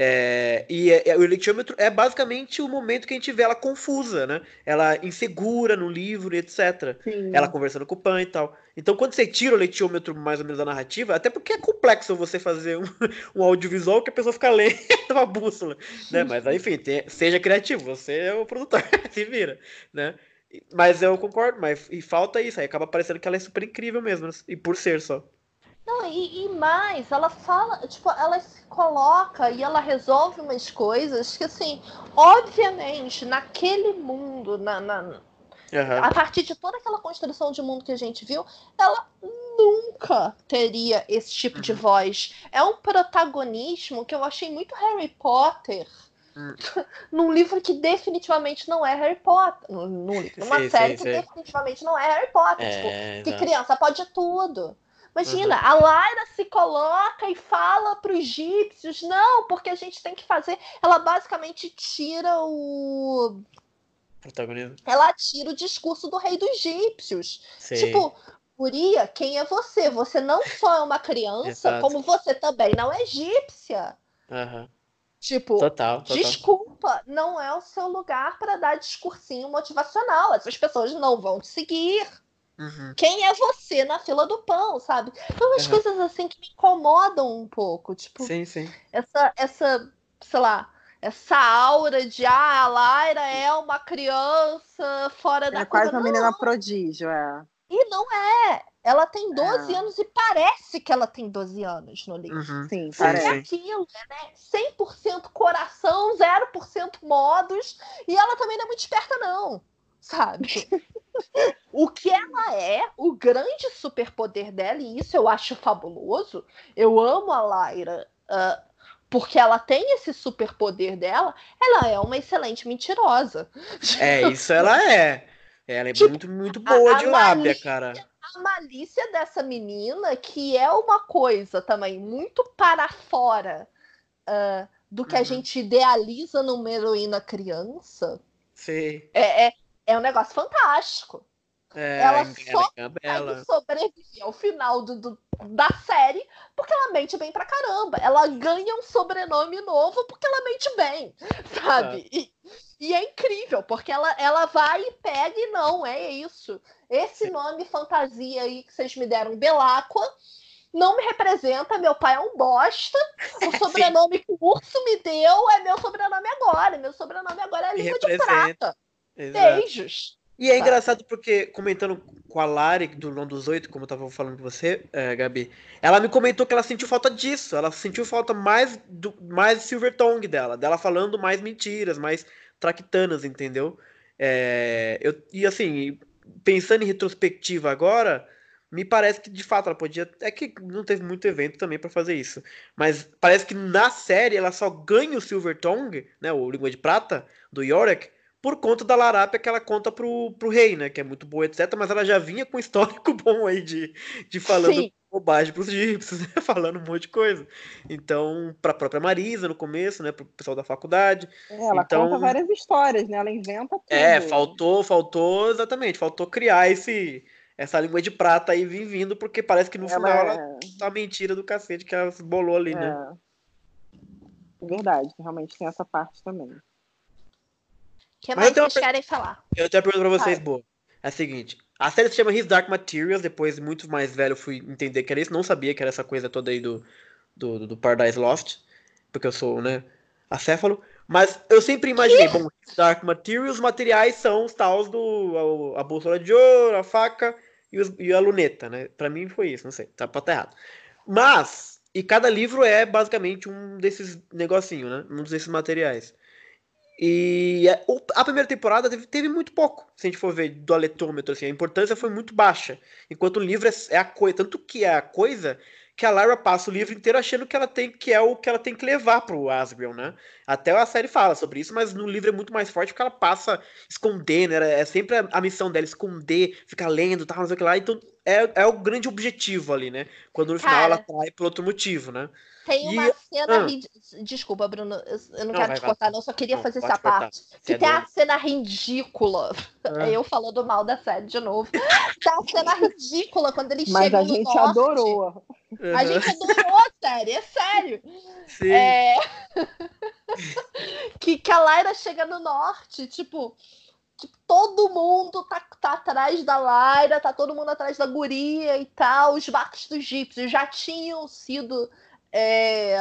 é, e é, é, o letiômetro é basicamente o momento que a gente vê ela confusa, né? Ela insegura no livro e etc. Sim. Ela conversando com o Pan e tal. Então, quando você tira o letiômetro mais ou menos da narrativa, até porque é complexo você fazer um, <laughs> um audiovisual que a pessoa fica lendo <laughs> uma bússola, né? Mas, enfim, tem, seja criativo, você é o produtor, <laughs> se vira, né? Mas eu concordo, mas e falta isso, aí acaba parecendo que ela é super incrível mesmo, e por ser só. Não, e, e, mais, ela fala, tipo, ela se coloca e ela resolve umas coisas que, assim, obviamente, naquele mundo, na, na uhum. a partir de toda aquela construção de mundo que a gente viu, ela nunca teria esse tipo uhum. de voz. É um protagonismo que eu achei muito Harry Potter. Uhum. <laughs> num livro que definitivamente não é Harry Potter. Num, livro, numa sim, série sim, que sim. definitivamente não é Harry Potter. É, tipo, que criança pode tudo. Imagina, uhum. a Lyra se coloca e fala para os egípcios, não, porque a gente tem que fazer. Ela basicamente tira o. Protagonismo. Ela tira o discurso do rei dos egípcios. Sim. Tipo, Guria, quem é você? Você não só é uma criança, como você também não é egípcia. Uhum. Tipo, total, total. desculpa, não é o seu lugar para dar discursinho motivacional. Essas pessoas não vão te seguir. Uhum. Quem é você na fila do pão, sabe? Então, umas uhum. coisas assim que me incomodam um pouco. Tipo, sim, sim. Essa, essa, sei lá, essa aura de ah, a Laira é uma criança fora é da É quase uma menina prodígio, é. E não é. Ela tem 12 é. anos e parece que ela tem 12 anos no livro. Uhum. Sim, parece. É aquilo, né? 100% coração, 0% modos. E ela também não é muito esperta, não. Sabe? O que ela é, o grande superpoder dela, e isso eu acho fabuloso. Eu amo a Lyra. Uh, porque ela tem esse superpoder dela, ela é uma excelente mentirosa. É, <laughs> isso ela é. Ela é tipo, muito, muito boa a, de a lábia, malícia, cara. A malícia dessa menina, que é uma coisa também muito para fora uh, do que uhum. a gente idealiza numa heroína criança. Sim. É, é, é um negócio fantástico. É, ela só ela... sobreviver ao final do, do, da série porque ela mente bem pra caramba. Ela ganha um sobrenome novo porque ela mente bem, <laughs> sabe? É. E, e, é incrível, porque ela, ela vai e pega e não, é isso. Esse Sim. nome fantasia aí que vocês me deram, Belacqua, não me representa, meu pai é um bosta. <laughs> O sobrenome que o urso me deu é meu sobrenome agora. Meu sobrenome agora é língua de prata. Exato. Beijos. E é engraçado porque, comentando com a Lari do Long dos Oito, como eu tava falando com você, é, Gabi, ela me comentou que ela sentiu falta disso. Ela sentiu falta mais do mais Silver Tongue dela, dela falando mais mentiras, mais traquitanas, entendeu? É, eu, e assim, pensando em retrospectiva agora, me parece que de fato ela podia. É que não teve muito evento também para fazer isso. Mas parece que na série ela só ganha o Silver Tongue, né? O Língua de Prata, do Yorick, por conta da larápia que ela conta pro, pro rei, né? Que é muito boa, etc. Mas ela já vinha com um histórico <laughs> bom aí de, de falando Sim. bobagem pros egípcios, <laughs> né? falando um monte de coisa. Então, pra própria Marisa no começo, né? Pro pessoal da faculdade. É, ela então, conta várias histórias, né? Ela inventa tudo. É, faltou, faltou, exatamente, faltou criar esse essa língua de prata aí vindo, porque parece que no ela final é... ela tá mentira do cacete que ela bolou ali, né? é. né? Verdade, realmente tem essa parte também que mais vocês per... querem falar? Eu tenho uma pergunta pra vocês, boa. É a seguinte. A série se chama His Dark Materials, depois, muito mais velho, fui entender que era isso. Não sabia que era essa coisa toda aí do, do, do Paradise Lost, porque eu sou, né, acéfalo. Mas eu sempre imaginei, bom, His Dark Materials, os materiais são os tals do... A, a bússola de ouro, a faca e, os, e a luneta, né? Pra mim foi isso, não sei, tá, pode estar errado. Mas, e cada livro é basicamente um desses negocinhos, né? Um desses materiais. E a primeira temporada teve, teve, muito pouco, se a gente for ver do aletômetro, assim, a importância foi muito baixa. Enquanto o livro é, é a coisa, tanto que é a coisa que a Lyra passa o livro inteiro achando que ela tem que é o que ela tem que levar pro Asriel, né? Até a série fala sobre isso, mas no livro é muito mais forte porque ela passa escondendo, é sempre a, a missão dela esconder, ficar lendo, tal, não sei o que lá. Então é, é o grande objetivo ali, né? Quando no Cara, final ela trai por outro motivo, né? Tem uma e... cena. Ah. Desculpa, Bruno, eu não, não quero te cortar, não, só queria não, fazer essa cortar. parte. Que é tem a cena ridícula. Ah. <laughs> Eu falando mal da série de novo. Tem a cena ridícula quando eles Mas chegam no norte. Mas a gente adorou. A gente adorou a série, é sério. Sim. É... <laughs> que, que a Lyra chega no norte, tipo, tipo, todo mundo tá, tá atrás da Lyra, tá todo mundo atrás da guria e tal. Os barcos dos egípcios já tinham sido é,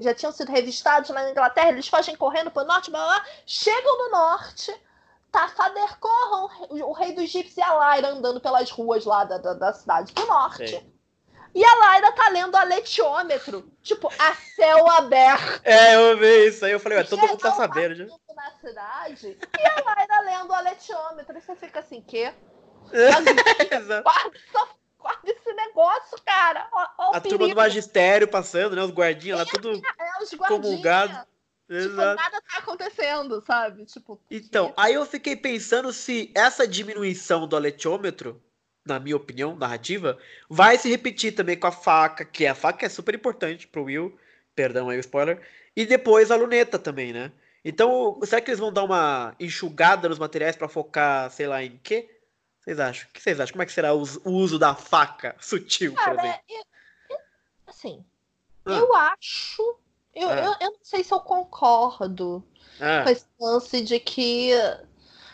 já tinham sido revistados lá na Inglaterra, eles fogem correndo para o norte, blá, blá, chegam no norte, tá Tafader Corran, o rei do egípcio e a Lyra andando pelas ruas lá da, da, da cidade do norte. Sim. E a Lyra tá lendo a letiômetro, tipo, a céu aberto. <laughs> É, eu vi isso aí, eu falei, ué, todo mundo tá Geral sabendo já. passando na cidade, e a Lyra lendo a letiômetro. E você fica assim, quê? <laughs> Guarda, só- guarda esse negócio, cara. Ó, ó o A turma do magistério passando, né? Os guardinhas lá, tudo É, os guardinhas. comungado. Tipo, Exato. nada tá acontecendo, sabe? Tipo, Então, aí eu fiquei pensando se essa diminuição do aletiômetro, na minha opinião, narrativa, vai se repetir também com a faca, que a faca é super importante pro Will, perdão aí o spoiler, e depois a luneta também, né? Então, será que eles vão dar uma enxugada nos materiais pra focar, sei lá, em quê? Vocês acham? O que vocês acham? Como é que será o us- o uso da faca <laughs> sutil, por Cara, exemplo? é- é- assim, Ah. eu acho. Eu, Ah. eu, eu não sei se eu concordo Ah, com esse lance de que.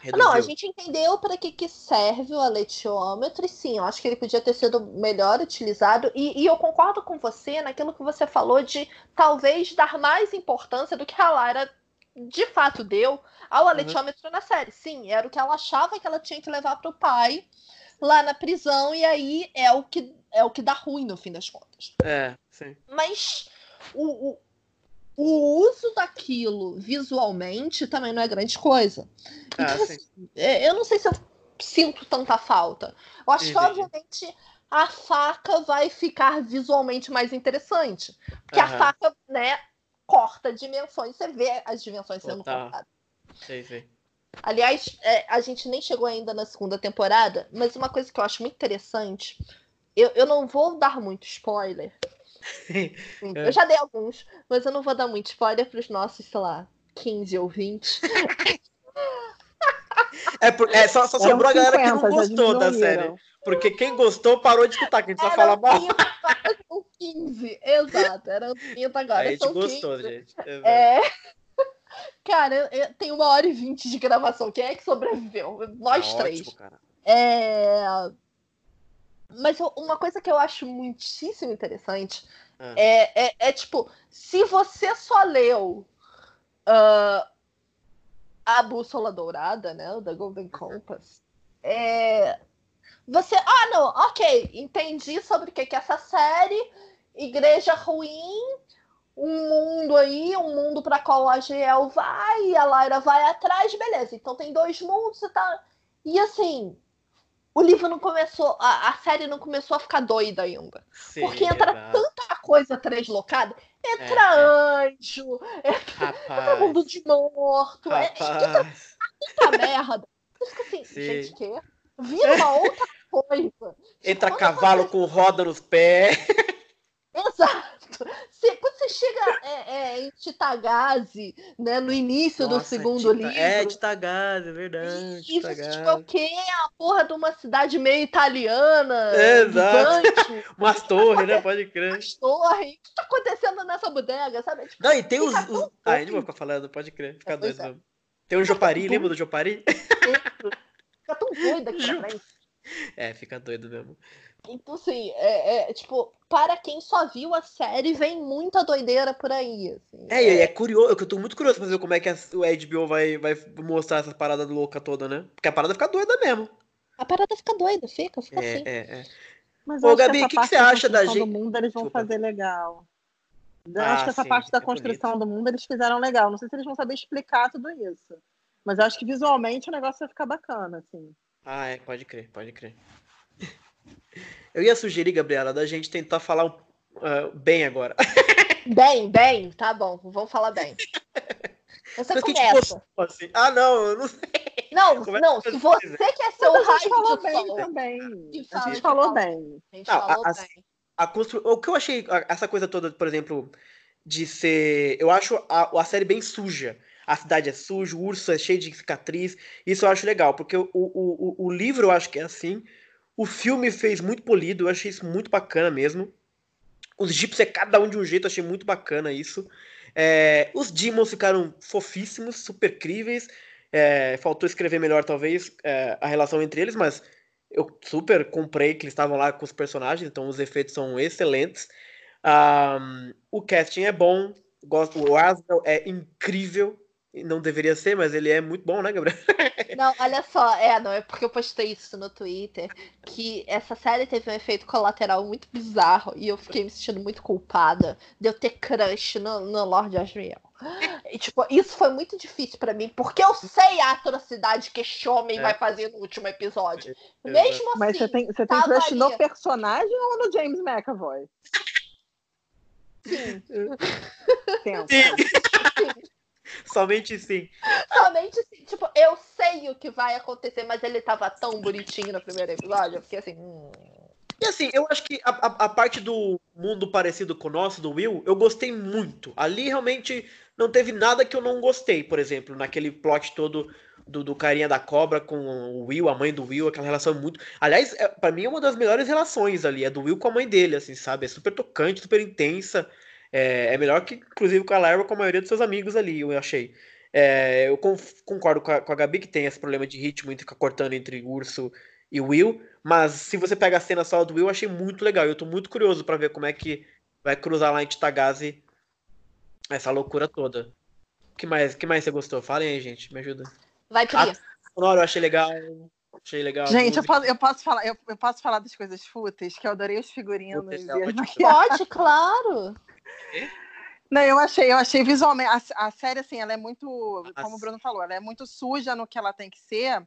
reduziu. Não, a gente entendeu para que, que serve o aletiômetro, e sim, eu acho que ele podia ter sido melhor utilizado. E, e eu concordo com você naquilo que você falou de talvez dar mais importância do que a Lara de fato deu ao aletiômetro na série. Sim, era o que ela achava que ela tinha que levar para o pai lá na prisão, e aí é o que é o que dá ruim no fim das contas. É, sim. Mas o, o, o uso daquilo visualmente também não é grande coisa. Ah, Então, sim. assim, é, eu não sei se eu sinto tanta falta. Eu acho que, obviamente, a faca vai ficar visualmente mais interessante. Porque a Aham. faca, né, corta dimensões. Você vê as dimensões sendo Total. cortadas. Sei, sei. Aliás, é, a gente nem chegou ainda na segunda temporada, mas uma coisa que eu acho muito interessante. Eu, eu não vou dar muito spoiler. <laughs> Eu já dei alguns, mas eu não vou dar muito spoiler para os nossos, sei lá, 15 ou 20. É, por- é, só, só Eram sobrou a galera que não 50, gostou da diminuíram. série. Porque quem gostou parou de escutar, que a gente só fala mal. 30, agora são 15. Exato, eram 30 agora. a gente gostou, 15. gente. Exato. É. <laughs> Cara, tem uma hora e vinte de gravação. Quem é que sobreviveu? Nós Tá três. ótimo, cara. É... Mas uma coisa que eu acho muitíssimo interessante Ah. é, é, é, tipo, se você só leu ah, a Bússola Dourada, né? O da Golden Compass, é, você. Ah, não, ok, entendi sobre o que é essa série, igreja ruim, um mundo aí, um mundo para qual a Gel vai, e a Lyra vai atrás, beleza. Então tem dois mundos e tá. E assim, o livro não começou, a, a série não começou a ficar doida ainda. Sim, Porque entra exato. tanta coisa translocada. Entra É, anjo, entra Rapaz. mundo de morto, é, entra Rapaz. muita merda. Eu fico assim, Sim. gente, que? Vira uma outra coisa. Entra Quando cavalo com roda nos pés. Exato. Você- quando você chega é, é, em Titagazi, né, no início do Nossa, segundo Tita- livro, É, Titagás, é verdade. e você Titagás. tipo, o quê? A porra de uma cidade meio italiana, Exato. <laughs> Umas torres, né? Pode crer. as torres. O que tá acontecendo nessa bodega, sabe? Tipo, Não, e tem os. Os... Ah, vou doido. ficar falando, pode crer. Fica Pois doido é. mesmo. Tem o Jopari, doido. lembra do Jopari? fica tão doida aqui <laughs> Ju-. É, fica doido mesmo. Então, assim, é, é, tipo, para quem só viu a série, vem muita doideira por aí. Assim. É, e é curioso, eu tô muito curioso pra ver como é que a- o HBO vai, vai mostrar essa parada louca toda, né? Porque a parada fica doida mesmo. A parada fica doida, fica, fica É, assim. é, é. Mas Ô, Gabi, o que que você acha da construção gente- do mundo eles vão Desculpa. fazer legal. Eu Ah, acho que essa sim, parte da é construção do mundo eles fizeram legal. Não sei se eles vão saber explicar tudo isso. Mas eu acho que visualmente o negócio vai ficar bacana, assim. Ah, é, pode crer, pode crer. Eu ia sugerir, Gabriela, da gente tentar falar ah, bem agora. <laughs> Bem, bem, tá bom, vamos falar bem. Você Mas que começa. gostou, assim. Ah, não, eu não sei. Não, Começa não, você. se você quer ser o raio gente falou bem também. Que A gente que falou bem. a gente falou bem. A constru... O que eu achei, essa coisa toda, por exemplo, de ser. Eu acho a, a série bem suja. A cidade é suja, o urso é cheio de cicatriz. Isso eu acho legal, porque o, o, o, o livro eu acho que é assim. O filme fez muito polido, eu achei isso muito bacana mesmo. Os Jeeps é cada um de um jeito, achei muito bacana isso. É, os Demons ficaram fofíssimos, super críveis. É, faltou escrever melhor, talvez, é, a relação entre eles, mas eu super comprei que eles estavam lá com os personagens, então os efeitos são excelentes. Ahm, o casting é bom, gosto, o Asbel é incrível, Não deveria ser, mas ele é muito bom, né, Gabriel? <laughs> Não, olha só, é, não, é porque eu postei isso no Twitter, que essa série teve um efeito colateral muito bizarro e eu fiquei me sentindo muito culpada de eu ter crush no, no Lord Asriel. E, tipo, isso foi muito difícil para mim, porque eu sei a atrocidade que esse homem é. vai fazer no último episódio. É. Mesmo assim. Mas você tem, você tem crush ali... no personagem ou no James McAvoy? Sim. Sim. <laughs> Sim. <laughs> Somente sim. Somente sim. Tipo, eu sei o que vai acontecer, mas ele tava tão bonitinho no primeiro episódio. Eu fiquei assim. Hum. E assim, eu acho que a, a, a, parte do mundo parecido com o nosso, do Will, eu gostei muito. Ali realmente não teve nada que eu não gostei, por exemplo, naquele plot todo do, do carinha da cobra com o Will, a mãe do Will, aquela relação muito. Aliás, é, para mim é uma das melhores relações ali, é do Will com a mãe dele, assim, sabe? É super tocante, super intensa. É, é melhor que, inclusive, com a Larva, com a maioria dos seus amigos ali, eu achei. É, eu concordo com a, com a Gabi que tem esse problema de ritmo entre ficar cortando entre Urso e Will, mas se você pega a cena só do Will, eu achei muito legal. Eu tô muito curioso para ver como é que vai cruzar lá em Titagazi essa loucura toda. O que mais, que mais você gostou? Falem aí, gente, me ajuda. Vai, Pri. Ah, sonoro, eu achei legal. Achei legal. Gente, eu posso, eu posso, falar, eu, eu, posso falar das coisas fúteis, que eu adorei os figurinos. Pode, claro. Não, eu achei, eu achei visualmente. A, a, série, assim, ela é muito, como o Bruno falou, ela é muito suja no que ela tem que ser,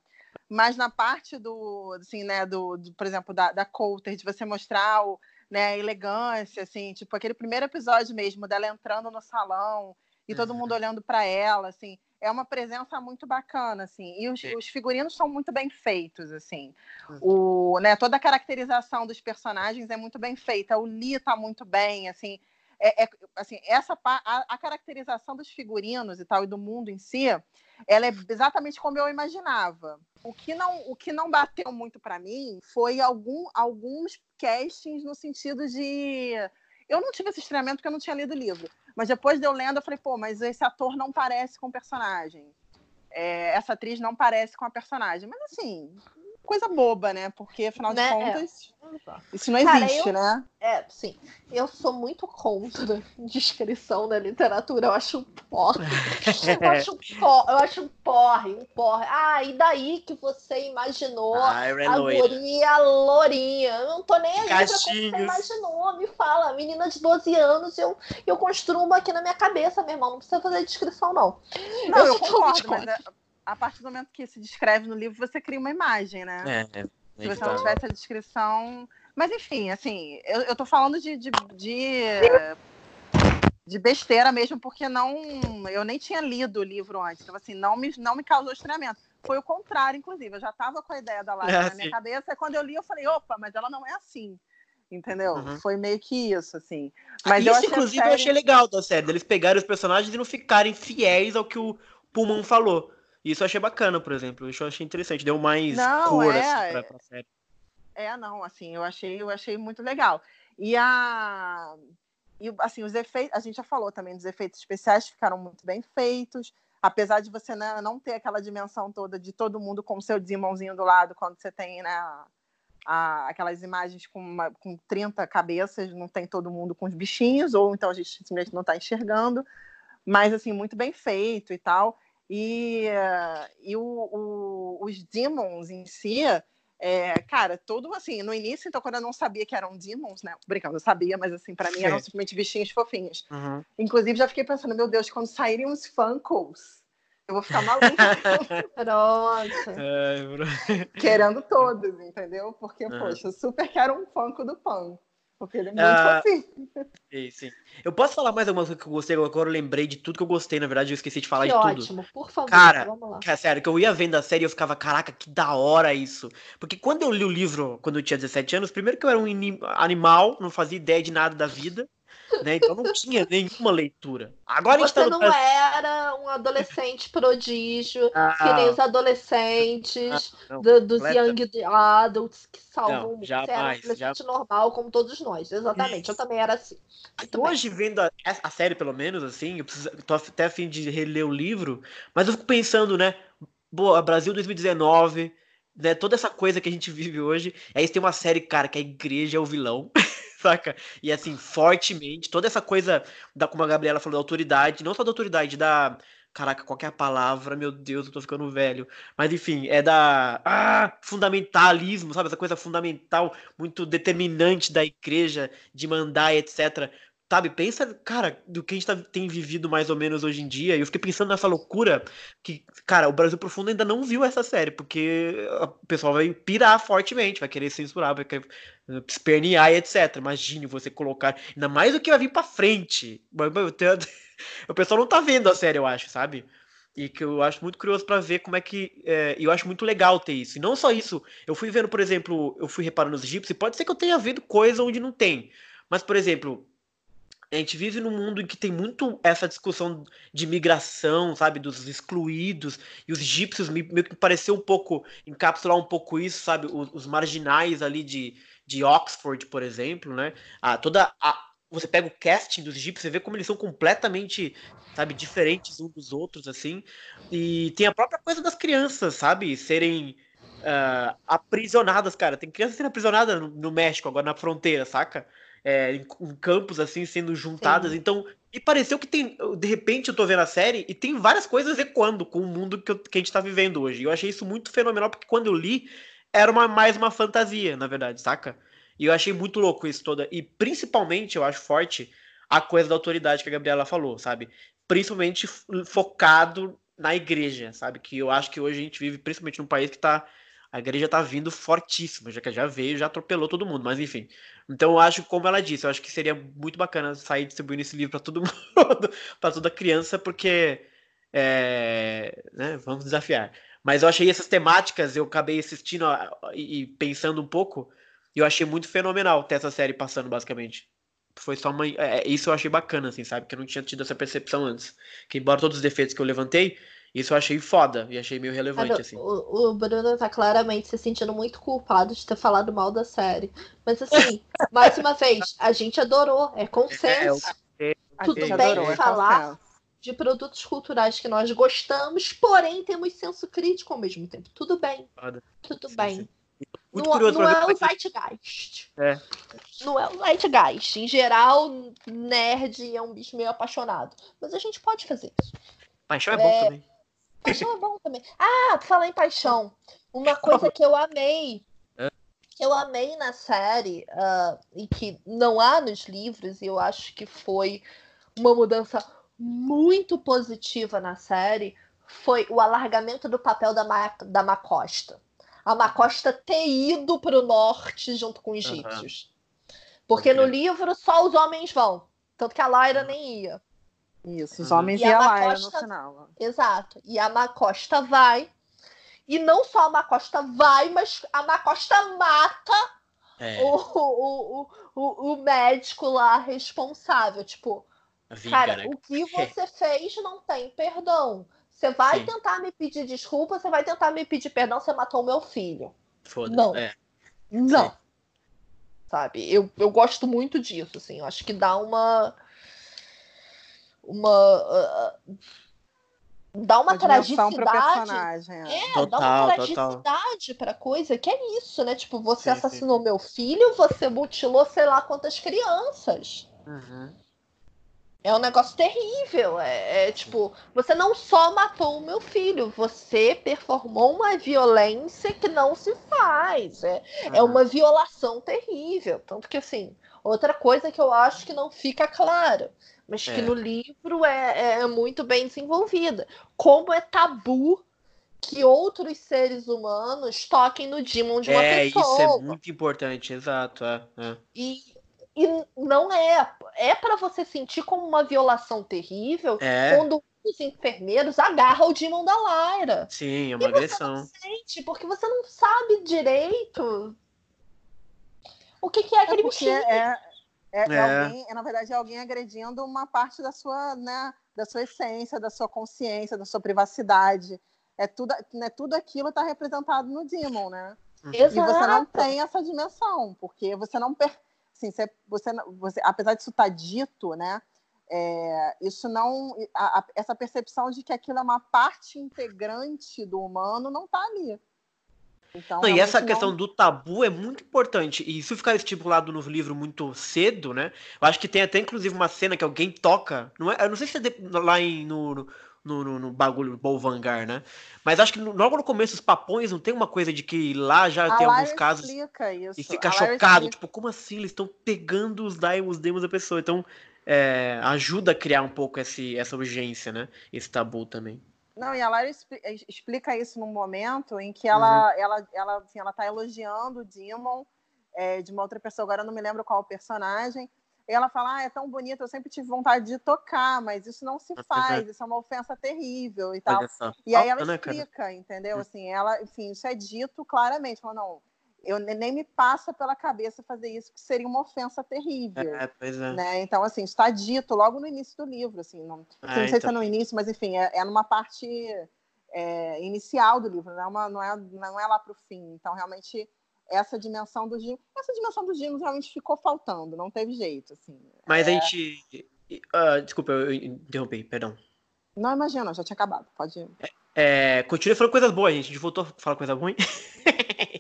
mas na parte do, assim, né, do, do por exemplo, da, da Coulter, de você mostrar o, né, a elegância, assim, tipo aquele primeiro episódio mesmo dela entrando no salão e todo mundo uhum. olhando para ela, assim, é uma presença muito bacana, assim, e os, os figurinos são muito bem feitos, assim, uhum. o, né, toda a caracterização dos personagens é muito bem feita, o Lee tá muito bem, assim, é, é, assim, essa a, a, caracterização dos figurinos e tal e do mundo em si, ela é exatamente como eu imaginava. O que não, o que não bateu muito para mim foi algum, alguns castings no sentido de eu não tive esse estranhamento porque eu não tinha lido o livro, mas depois de eu lendo eu falei, pô, mas esse ator não parece com o personagem. É, essa atriz não parece com a personagem. Mas assim, coisa boba, né? Porque, afinal de né? contas, é. isso não Cara, existe, eu, né? É, sim. Eu sou muito contra descrição da literatura. Eu acho um porre. eu acho um <laughs> porre, eu acho um porre, um porre. Ah, e daí que você imaginou ah, a guria lourinha? Eu não tô nem aí pra como você imaginou. Me fala, menina de 12 anos, eu, eu construo aqui na minha cabeça, meu irmão. Não precisa fazer descrição, não. Não, eu, eu concordo, mas... É a partir do momento que se descreve no livro, você cria uma imagem, né? É, é. Se você não tivesse a descrição. Mas enfim, assim, eu, eu tô falando de, de, de, de, besteira mesmo, porque não. Eu nem tinha lido o livro antes. Então, assim, não me, não me causou estranhamento. Foi o contrário, inclusive. Eu já tava com a ideia da live é, na minha cabeça, e quando eu li, eu falei, opa, mas ela não é assim entendeu? Uhum. Foi meio que isso, assim. Mas isso, inclusive, série... eu achei legal da série, eles pegarem os personagens e não ficarem fiéis ao que o Pullman falou. Isso eu achei bacana, por exemplo. Isso eu achei interessante. Deu mais não, cor é, assim, pra, pra série. É, não, assim, eu achei, eu achei muito legal. E a. E, assim, os efeitos, a gente já falou também dos efeitos especiais ficaram muito bem feitos, apesar de você né, não ter aquela dimensão toda de todo mundo com o seu irmãozinho do lado, quando você tem né, a, aquelas imagens com, uma, com 30 cabeças, não tem todo mundo com os bichinhos, ou então a gente simplesmente não está enxergando, mas assim, muito bem feito e tal. E, e o, o, os demons em si, é, cara, todo assim, no início, então, quando eu não sabia que eram demons, né? Brincando, eu sabia, mas assim, para mim eram simplesmente bichinhos fofinhos. Uhum. Inclusive, já fiquei pensando, meu Deus, quando saírem os Funkos, eu vou ficar maluca. <laughs> Nossa. É, Querendo todos, entendeu? Porque, uhum. poxa, eu super quero um Funko do Pan. Porque ele é muito ah, fofinho. Sim, sim. Eu posso falar mais alguma coisa que eu gostei? Agora eu lembrei de tudo que eu gostei, na verdade, eu esqueci de falar que de ótimo. tudo. Ótimo, por favor, cara, vamos lá. Cara, sério, que eu ia vendo a série e eu ficava, caraca, que da hora isso. Porque quando eu li o livro, quando eu tinha 17 anos, primeiro que eu era um animal, não fazia ideia de nada da vida né? Então não tinha nenhuma leitura. Agora Você tá não Brasil... era um adolescente prodígio, ah, que nem os adolescentes ah, não, do, dos young adults que salvam não, jamais, você era um normal, como todos nós. Exatamente, Isso. eu também era assim. Muito Hoje, bem. vendo a, a, série, pelo menos, assim, eu preciso, tô até a fim de reler o livro, mas eu fico pensando, né? Boa, Brasil 2019, né? Toda essa coisa que a gente vive hoje. Aí tem uma série, cara, que a igreja é o vilão. <laughs> saca? E assim, fortemente, toda essa coisa, da, como a Gabriela falou, da autoridade, não só da autoridade, da Caraca, qual é a palavra? Meu Deus, eu tô ficando velho. Mas enfim, é da. Ah, fundamentalismo, sabe? Essa coisa fundamental, muito determinante da igreja de mandar, etc. Sabe, pensa, cara, do que a gente tá, tem vivido mais ou menos hoje em dia. E eu fiquei pensando nessa loucura que, cara, o Brasil Profundo ainda não viu essa série, porque o pessoal vai pirar fortemente, vai querer censurar, vai querer eh, espernear e etc. Imagine você colocar, ainda mais o que vai vir pra frente. <laughs> o pessoal não tá vendo a série, eu acho, sabe? E que eu acho muito curioso para ver como é que. É, eu acho muito legal ter isso. E não só isso, eu fui vendo, por exemplo, eu fui reparando nos egípcios, e pode ser que eu tenha vendo coisa onde não tem. Mas, por exemplo, a gente vive num mundo em que tem muito essa discussão de migração, sabe, dos excluídos, e os egípcios me, que pareceu um pouco, encapsular um pouco isso, sabe, os, os marginais ali de, de Oxford, por exemplo, né, ah, toda a, você pega o casting dos egípcios, você vê como eles são completamente, sabe, diferentes uns dos outros, assim. E tem a própria coisa das crianças, sabe, serem uh, aprisionadas, cara. Tem crianças sendo aprisionadas no, no México, agora na fronteira, saca? É, em, em, campos, assim, sendo juntadas. Sim. Então, e pareceu que tem. De repente eu tô vendo a série e tem várias coisas ecoando com o mundo que, eu, que a gente tá vivendo hoje. E eu achei isso muito fenomenal, porque quando eu li, era uma, mais uma fantasia, na verdade, saca? E eu achei muito louco isso toda. E principalmente eu acho forte a coisa da autoridade que a Gabriela falou, sabe? Principalmente focado na igreja, sabe? Que eu acho que hoje a gente vive principalmente num país que tá. A igreja tá vindo fortíssima, já que já veio, já atropelou todo mundo, mas enfim. Então eu acho, como ela disse, eu acho que seria muito bacana sair distribuindo esse livro para todo <laughs> mundo, para toda criança, porque. É, né, vamos desafiar. Mas eu achei essas temáticas, eu acabei assistindo e pensando um pouco e eu achei muito fenomenal ter essa série passando, basicamente. Foi só uma. É, é, isso eu achei bacana, assim, sabe? Que eu não tinha tido essa percepção antes. Que embora todos os defeitos que eu levantei, isso eu achei foda e achei meio relevante, Cara, assim. O, o, Bruno tá claramente se sentindo muito culpado de ter falado mal da série. Mas assim, <laughs> mais uma vez, a gente adorou, é consenso. É, é, Tudo bem adorou, é falar de produtos culturais que nós gostamos, porém temos senso crítico ao mesmo tempo. Tudo bem. Foda. Tudo sim, bem. Sim. Muito não, curioso não é o Zeitgeist. É. Não é o Zeitgeist. Em geral, nerd é um bicho meio apaixonado. Mas a gente pode fazer isso. Paixão é, é bom também. Paixão é bom também. Ah, falar em paixão. Uma coisa que eu amei. É. Que eu amei na série, uh, e que não há nos livros, e eu acho que foi uma mudança muito positiva na série, foi o alargamento do papel da, Ma da Macosta a Macosta ter ido para o norte junto com os egípcios. Uhum. Porque okay. no livro só os homens vão. Tanto que a Lyra nem ia. Isso, os homens e, e a, no final. Exato. E a Macosta vai. E não só a Macosta vai, mas a Macosta mata é. o, o, o, o, médico lá responsável. Tipo, Vinga, cara, né? o que <laughs> você fez não tem perdão. Você vai Sim. tentar me pedir desculpa, você vai tentar me pedir perdão, você matou meu filho. Foda. Não. É. Não. Sim. Sabe? Eu, eu gosto muito disso, assim. Eu acho que dá uma. Uma. Uh, dá uma, uma tragicidade. É, é total, dá uma tragicidade total. pra coisa que é isso, né? Tipo, você sim, assassinou sim. meu filho, você mutilou sei lá quantas crianças. Uhum. É um negócio terrível. É, é, tipo, você não só matou o meu filho, você performou uma violência que não se faz. É, uhum. é uma violação terrível. Tanto que, assim, outra coisa que eu acho que não fica clara, mas que é. no livro é, é muito bem desenvolvida. Como é tabu que outros seres humanos toquem no Demon de uma é, pessoa. É, isso é muito importante, exato. É, é. E, e não é. É para você sentir como uma violação terrível é. quando os enfermeiros agarram o Demon da Lyra. Sim, é uma e agressão. Você não sente, porque você não sabe direito o que, que é aquele é bichinho. É, é, é, alguém, é, na verdade, é alguém agredindo uma parte da sua, né, da sua essência, da sua consciência, da sua privacidade. É tudo, né, tudo aquilo está representado no Demon, né? Exato. E você não tem essa dimensão, porque você não per assim, você, você, você, apesar disso estar tá dito, né? É, isso não, a, a, essa percepção de que aquilo é uma parte integrante do humano não está ali. Então, não, e essa questão não... do tabu é muito importante. E isso ficar estipulado no livro muito cedo, né? Eu acho que tem até inclusive uma cena que alguém toca. Não é, eu não sei se é de, lá em, no, no, no, no, no bagulho Bolvangar, né? Mas acho que logo no começo os papões não tem uma coisa de que lá já A tem Lara alguns casos e fica A chocado, tipo, como assim? Eles estão pegando os daimons, os demos da pessoa. Então, é, ajuda a criar um pouco esse, essa urgência, né? Esse tabu também. Não, e a Lara eh, explica isso num momento em que ela, ela, ela, assim, ela tá elogiando o Demon é, de uma outra pessoa, agora eu não me lembro qual o personagem. E ela fala, ah, é tão bonito, eu sempre tive vontade de tocar, mas isso não se Mas faz, isso é uma ofensa terrível e tal. E aí ela né, explica, entendeu? Hum. Assim, ela, enfim, isso é dito claramente. Fala, não, eu ne- nem me passa pela cabeça fazer isso, que seria uma ofensa terrível. É, pois é. Né? Então, assim, está dito logo no início do livro, assim, não, É, não sei se então. é no início, mas enfim, é, é numa parte é, inicial do livro, não é, uma- não é, não é lá para o fim. Então, realmente, essa dimensão dos Dimos, essa dimensão dos Dimos realmente ficou faltando, não teve jeito, assim. Mas a gente. ah, desculpa, eu interrompi, perdão. Não imagina, já tinha acabado, pode... É, continue falando coisas boas, gente. A gente voltou a falar coisa ruim. <laughs>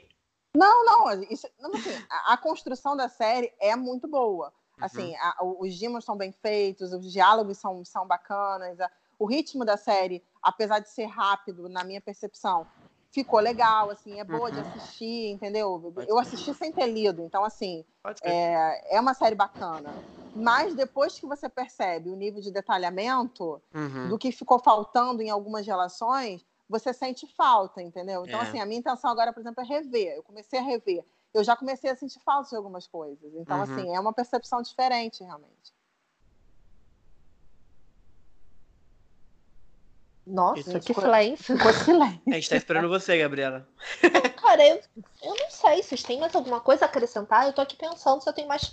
Não, não, isso, não, assim, a, a construção da série é muito boa. Uhum. Assim, a- o- os dimos são bem feitos, os diálogos são, são bacanas, a- o ritmo da série, apesar de ser rápido, na minha percepção, ficou legal, assim, é boa de Uhum. assistir, entendeu? Eu assisti sem ter lido, então, assim, é, é uma série bacana. Mas depois que você percebe o nível de detalhamento Uhum. do que ficou faltando em algumas relações, você sente falta, entendeu? Então, É. assim, a minha intenção agora, por exemplo, é rever. Eu comecei a rever. Eu já comecei a sentir falta de algumas coisas. Então, Uhum. assim, é uma percepção diferente, realmente. Nossa, que silêncio. Ficou silêncio. A gente tá esperando você, Gabriela. <laughs> Cara, eu, eu não sei. Vocês têm mais alguma coisa a acrescentar? Eu tô aqui pensando se eu tenho mais.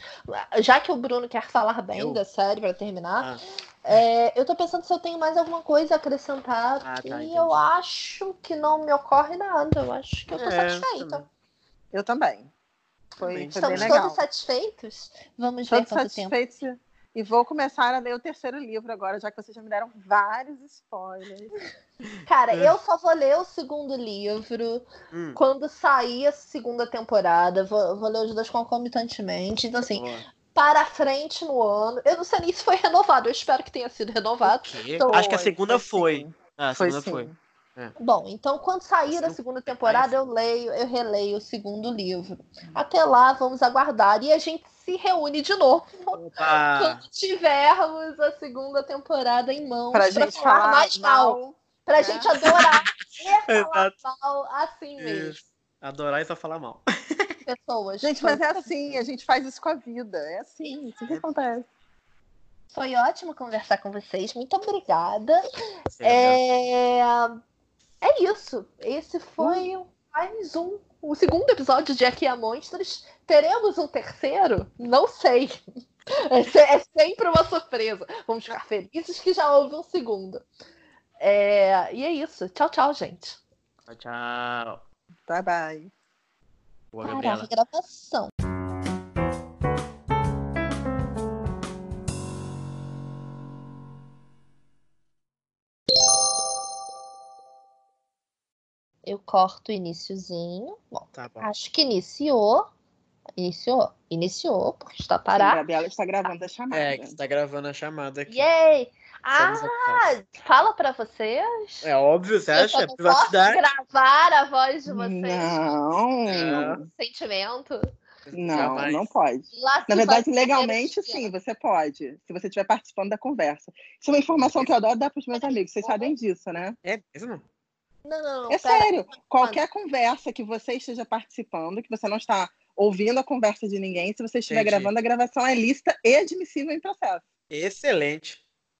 Já que o Bruno quer falar bem Eu? da série pra terminar, Ah, é, eu tô pensando se eu tenho mais alguma coisa a acrescentar. Ah, tá, e entendi. eu acho que não me ocorre nada. Eu acho que eu tô É, satisfeita. também. Eu também. Foi, Também. foi bem Estamos legal. todos satisfeitos? Vamos ver Todos quanto tempo. E vou começar a ler o terceiro livro agora, já que vocês já me deram vários spoilers. <laughs> Cara, É. eu só vou ler o segundo livro hum, quando sair a segunda temporada. Vou, vou ler os dois concomitantemente. Então, assim, boa. para frente no ano. Eu não sei nem se foi renovado. Eu espero que tenha sido renovado. Então, Acho que a segunda foi. sim. Ah, a Foi segunda sim. foi. Bom, então quando sair a segunda temporada, eu leio, eu releio o segundo livro. Até lá, vamos aguardar. E a gente se reúne de novo <laughs> Opa! quando tivermos a segunda temporada em mãos Pra gente falar mais mal. mal. Pra né? gente adorar <laughs> e falar Exato. mal assim mesmo. Isso. Adorar e só falar mal. <laughs> Pessoas. Gente, mas é assim, a gente faz isso com a vida. É assim, isso que acontece. foi ótimo conversar com vocês. Muito obrigada. É. É... é isso. Esse foi o- mais um. O segundo episódio de Aqui a Monstros. Teremos um terceiro? Não sei. <laughs> É, se- é sempre uma surpresa. Vamos ficar felizes que já houve um segundo. É, E é isso. Tchau, tchau, gente. Tchau, tchau. Bye, bye. Boa, Parar a Gabriela. gravação. Eu corto o iniciozinho. Bom, Tá bom. acho que iniciou. Iniciou. Iniciou, porque está Sim, a parado. Gabriela está gravando a chamada. É, que você tá gravando a chamada aqui. Yay! Ah, fala pra vocês. É óbvio, você Eu acha? só É não posso privacidade. gravar a voz de vocês. Não, É. Sentimento. não, Jamais. não pode. Lá Na verdade, legalmente, sim, você pode. Se você estiver participando da conversa. Isso é uma informação que eu adoro dar para os meus amigos. Vocês sabem disso, né? É mesmo? Não, não, não. É pera. sério. Qualquer conversa que você esteja participando, que você não está ouvindo a conversa de ninguém, se você estiver Entendi. gravando, a gravação é lícita e admissível em processo. Excelente.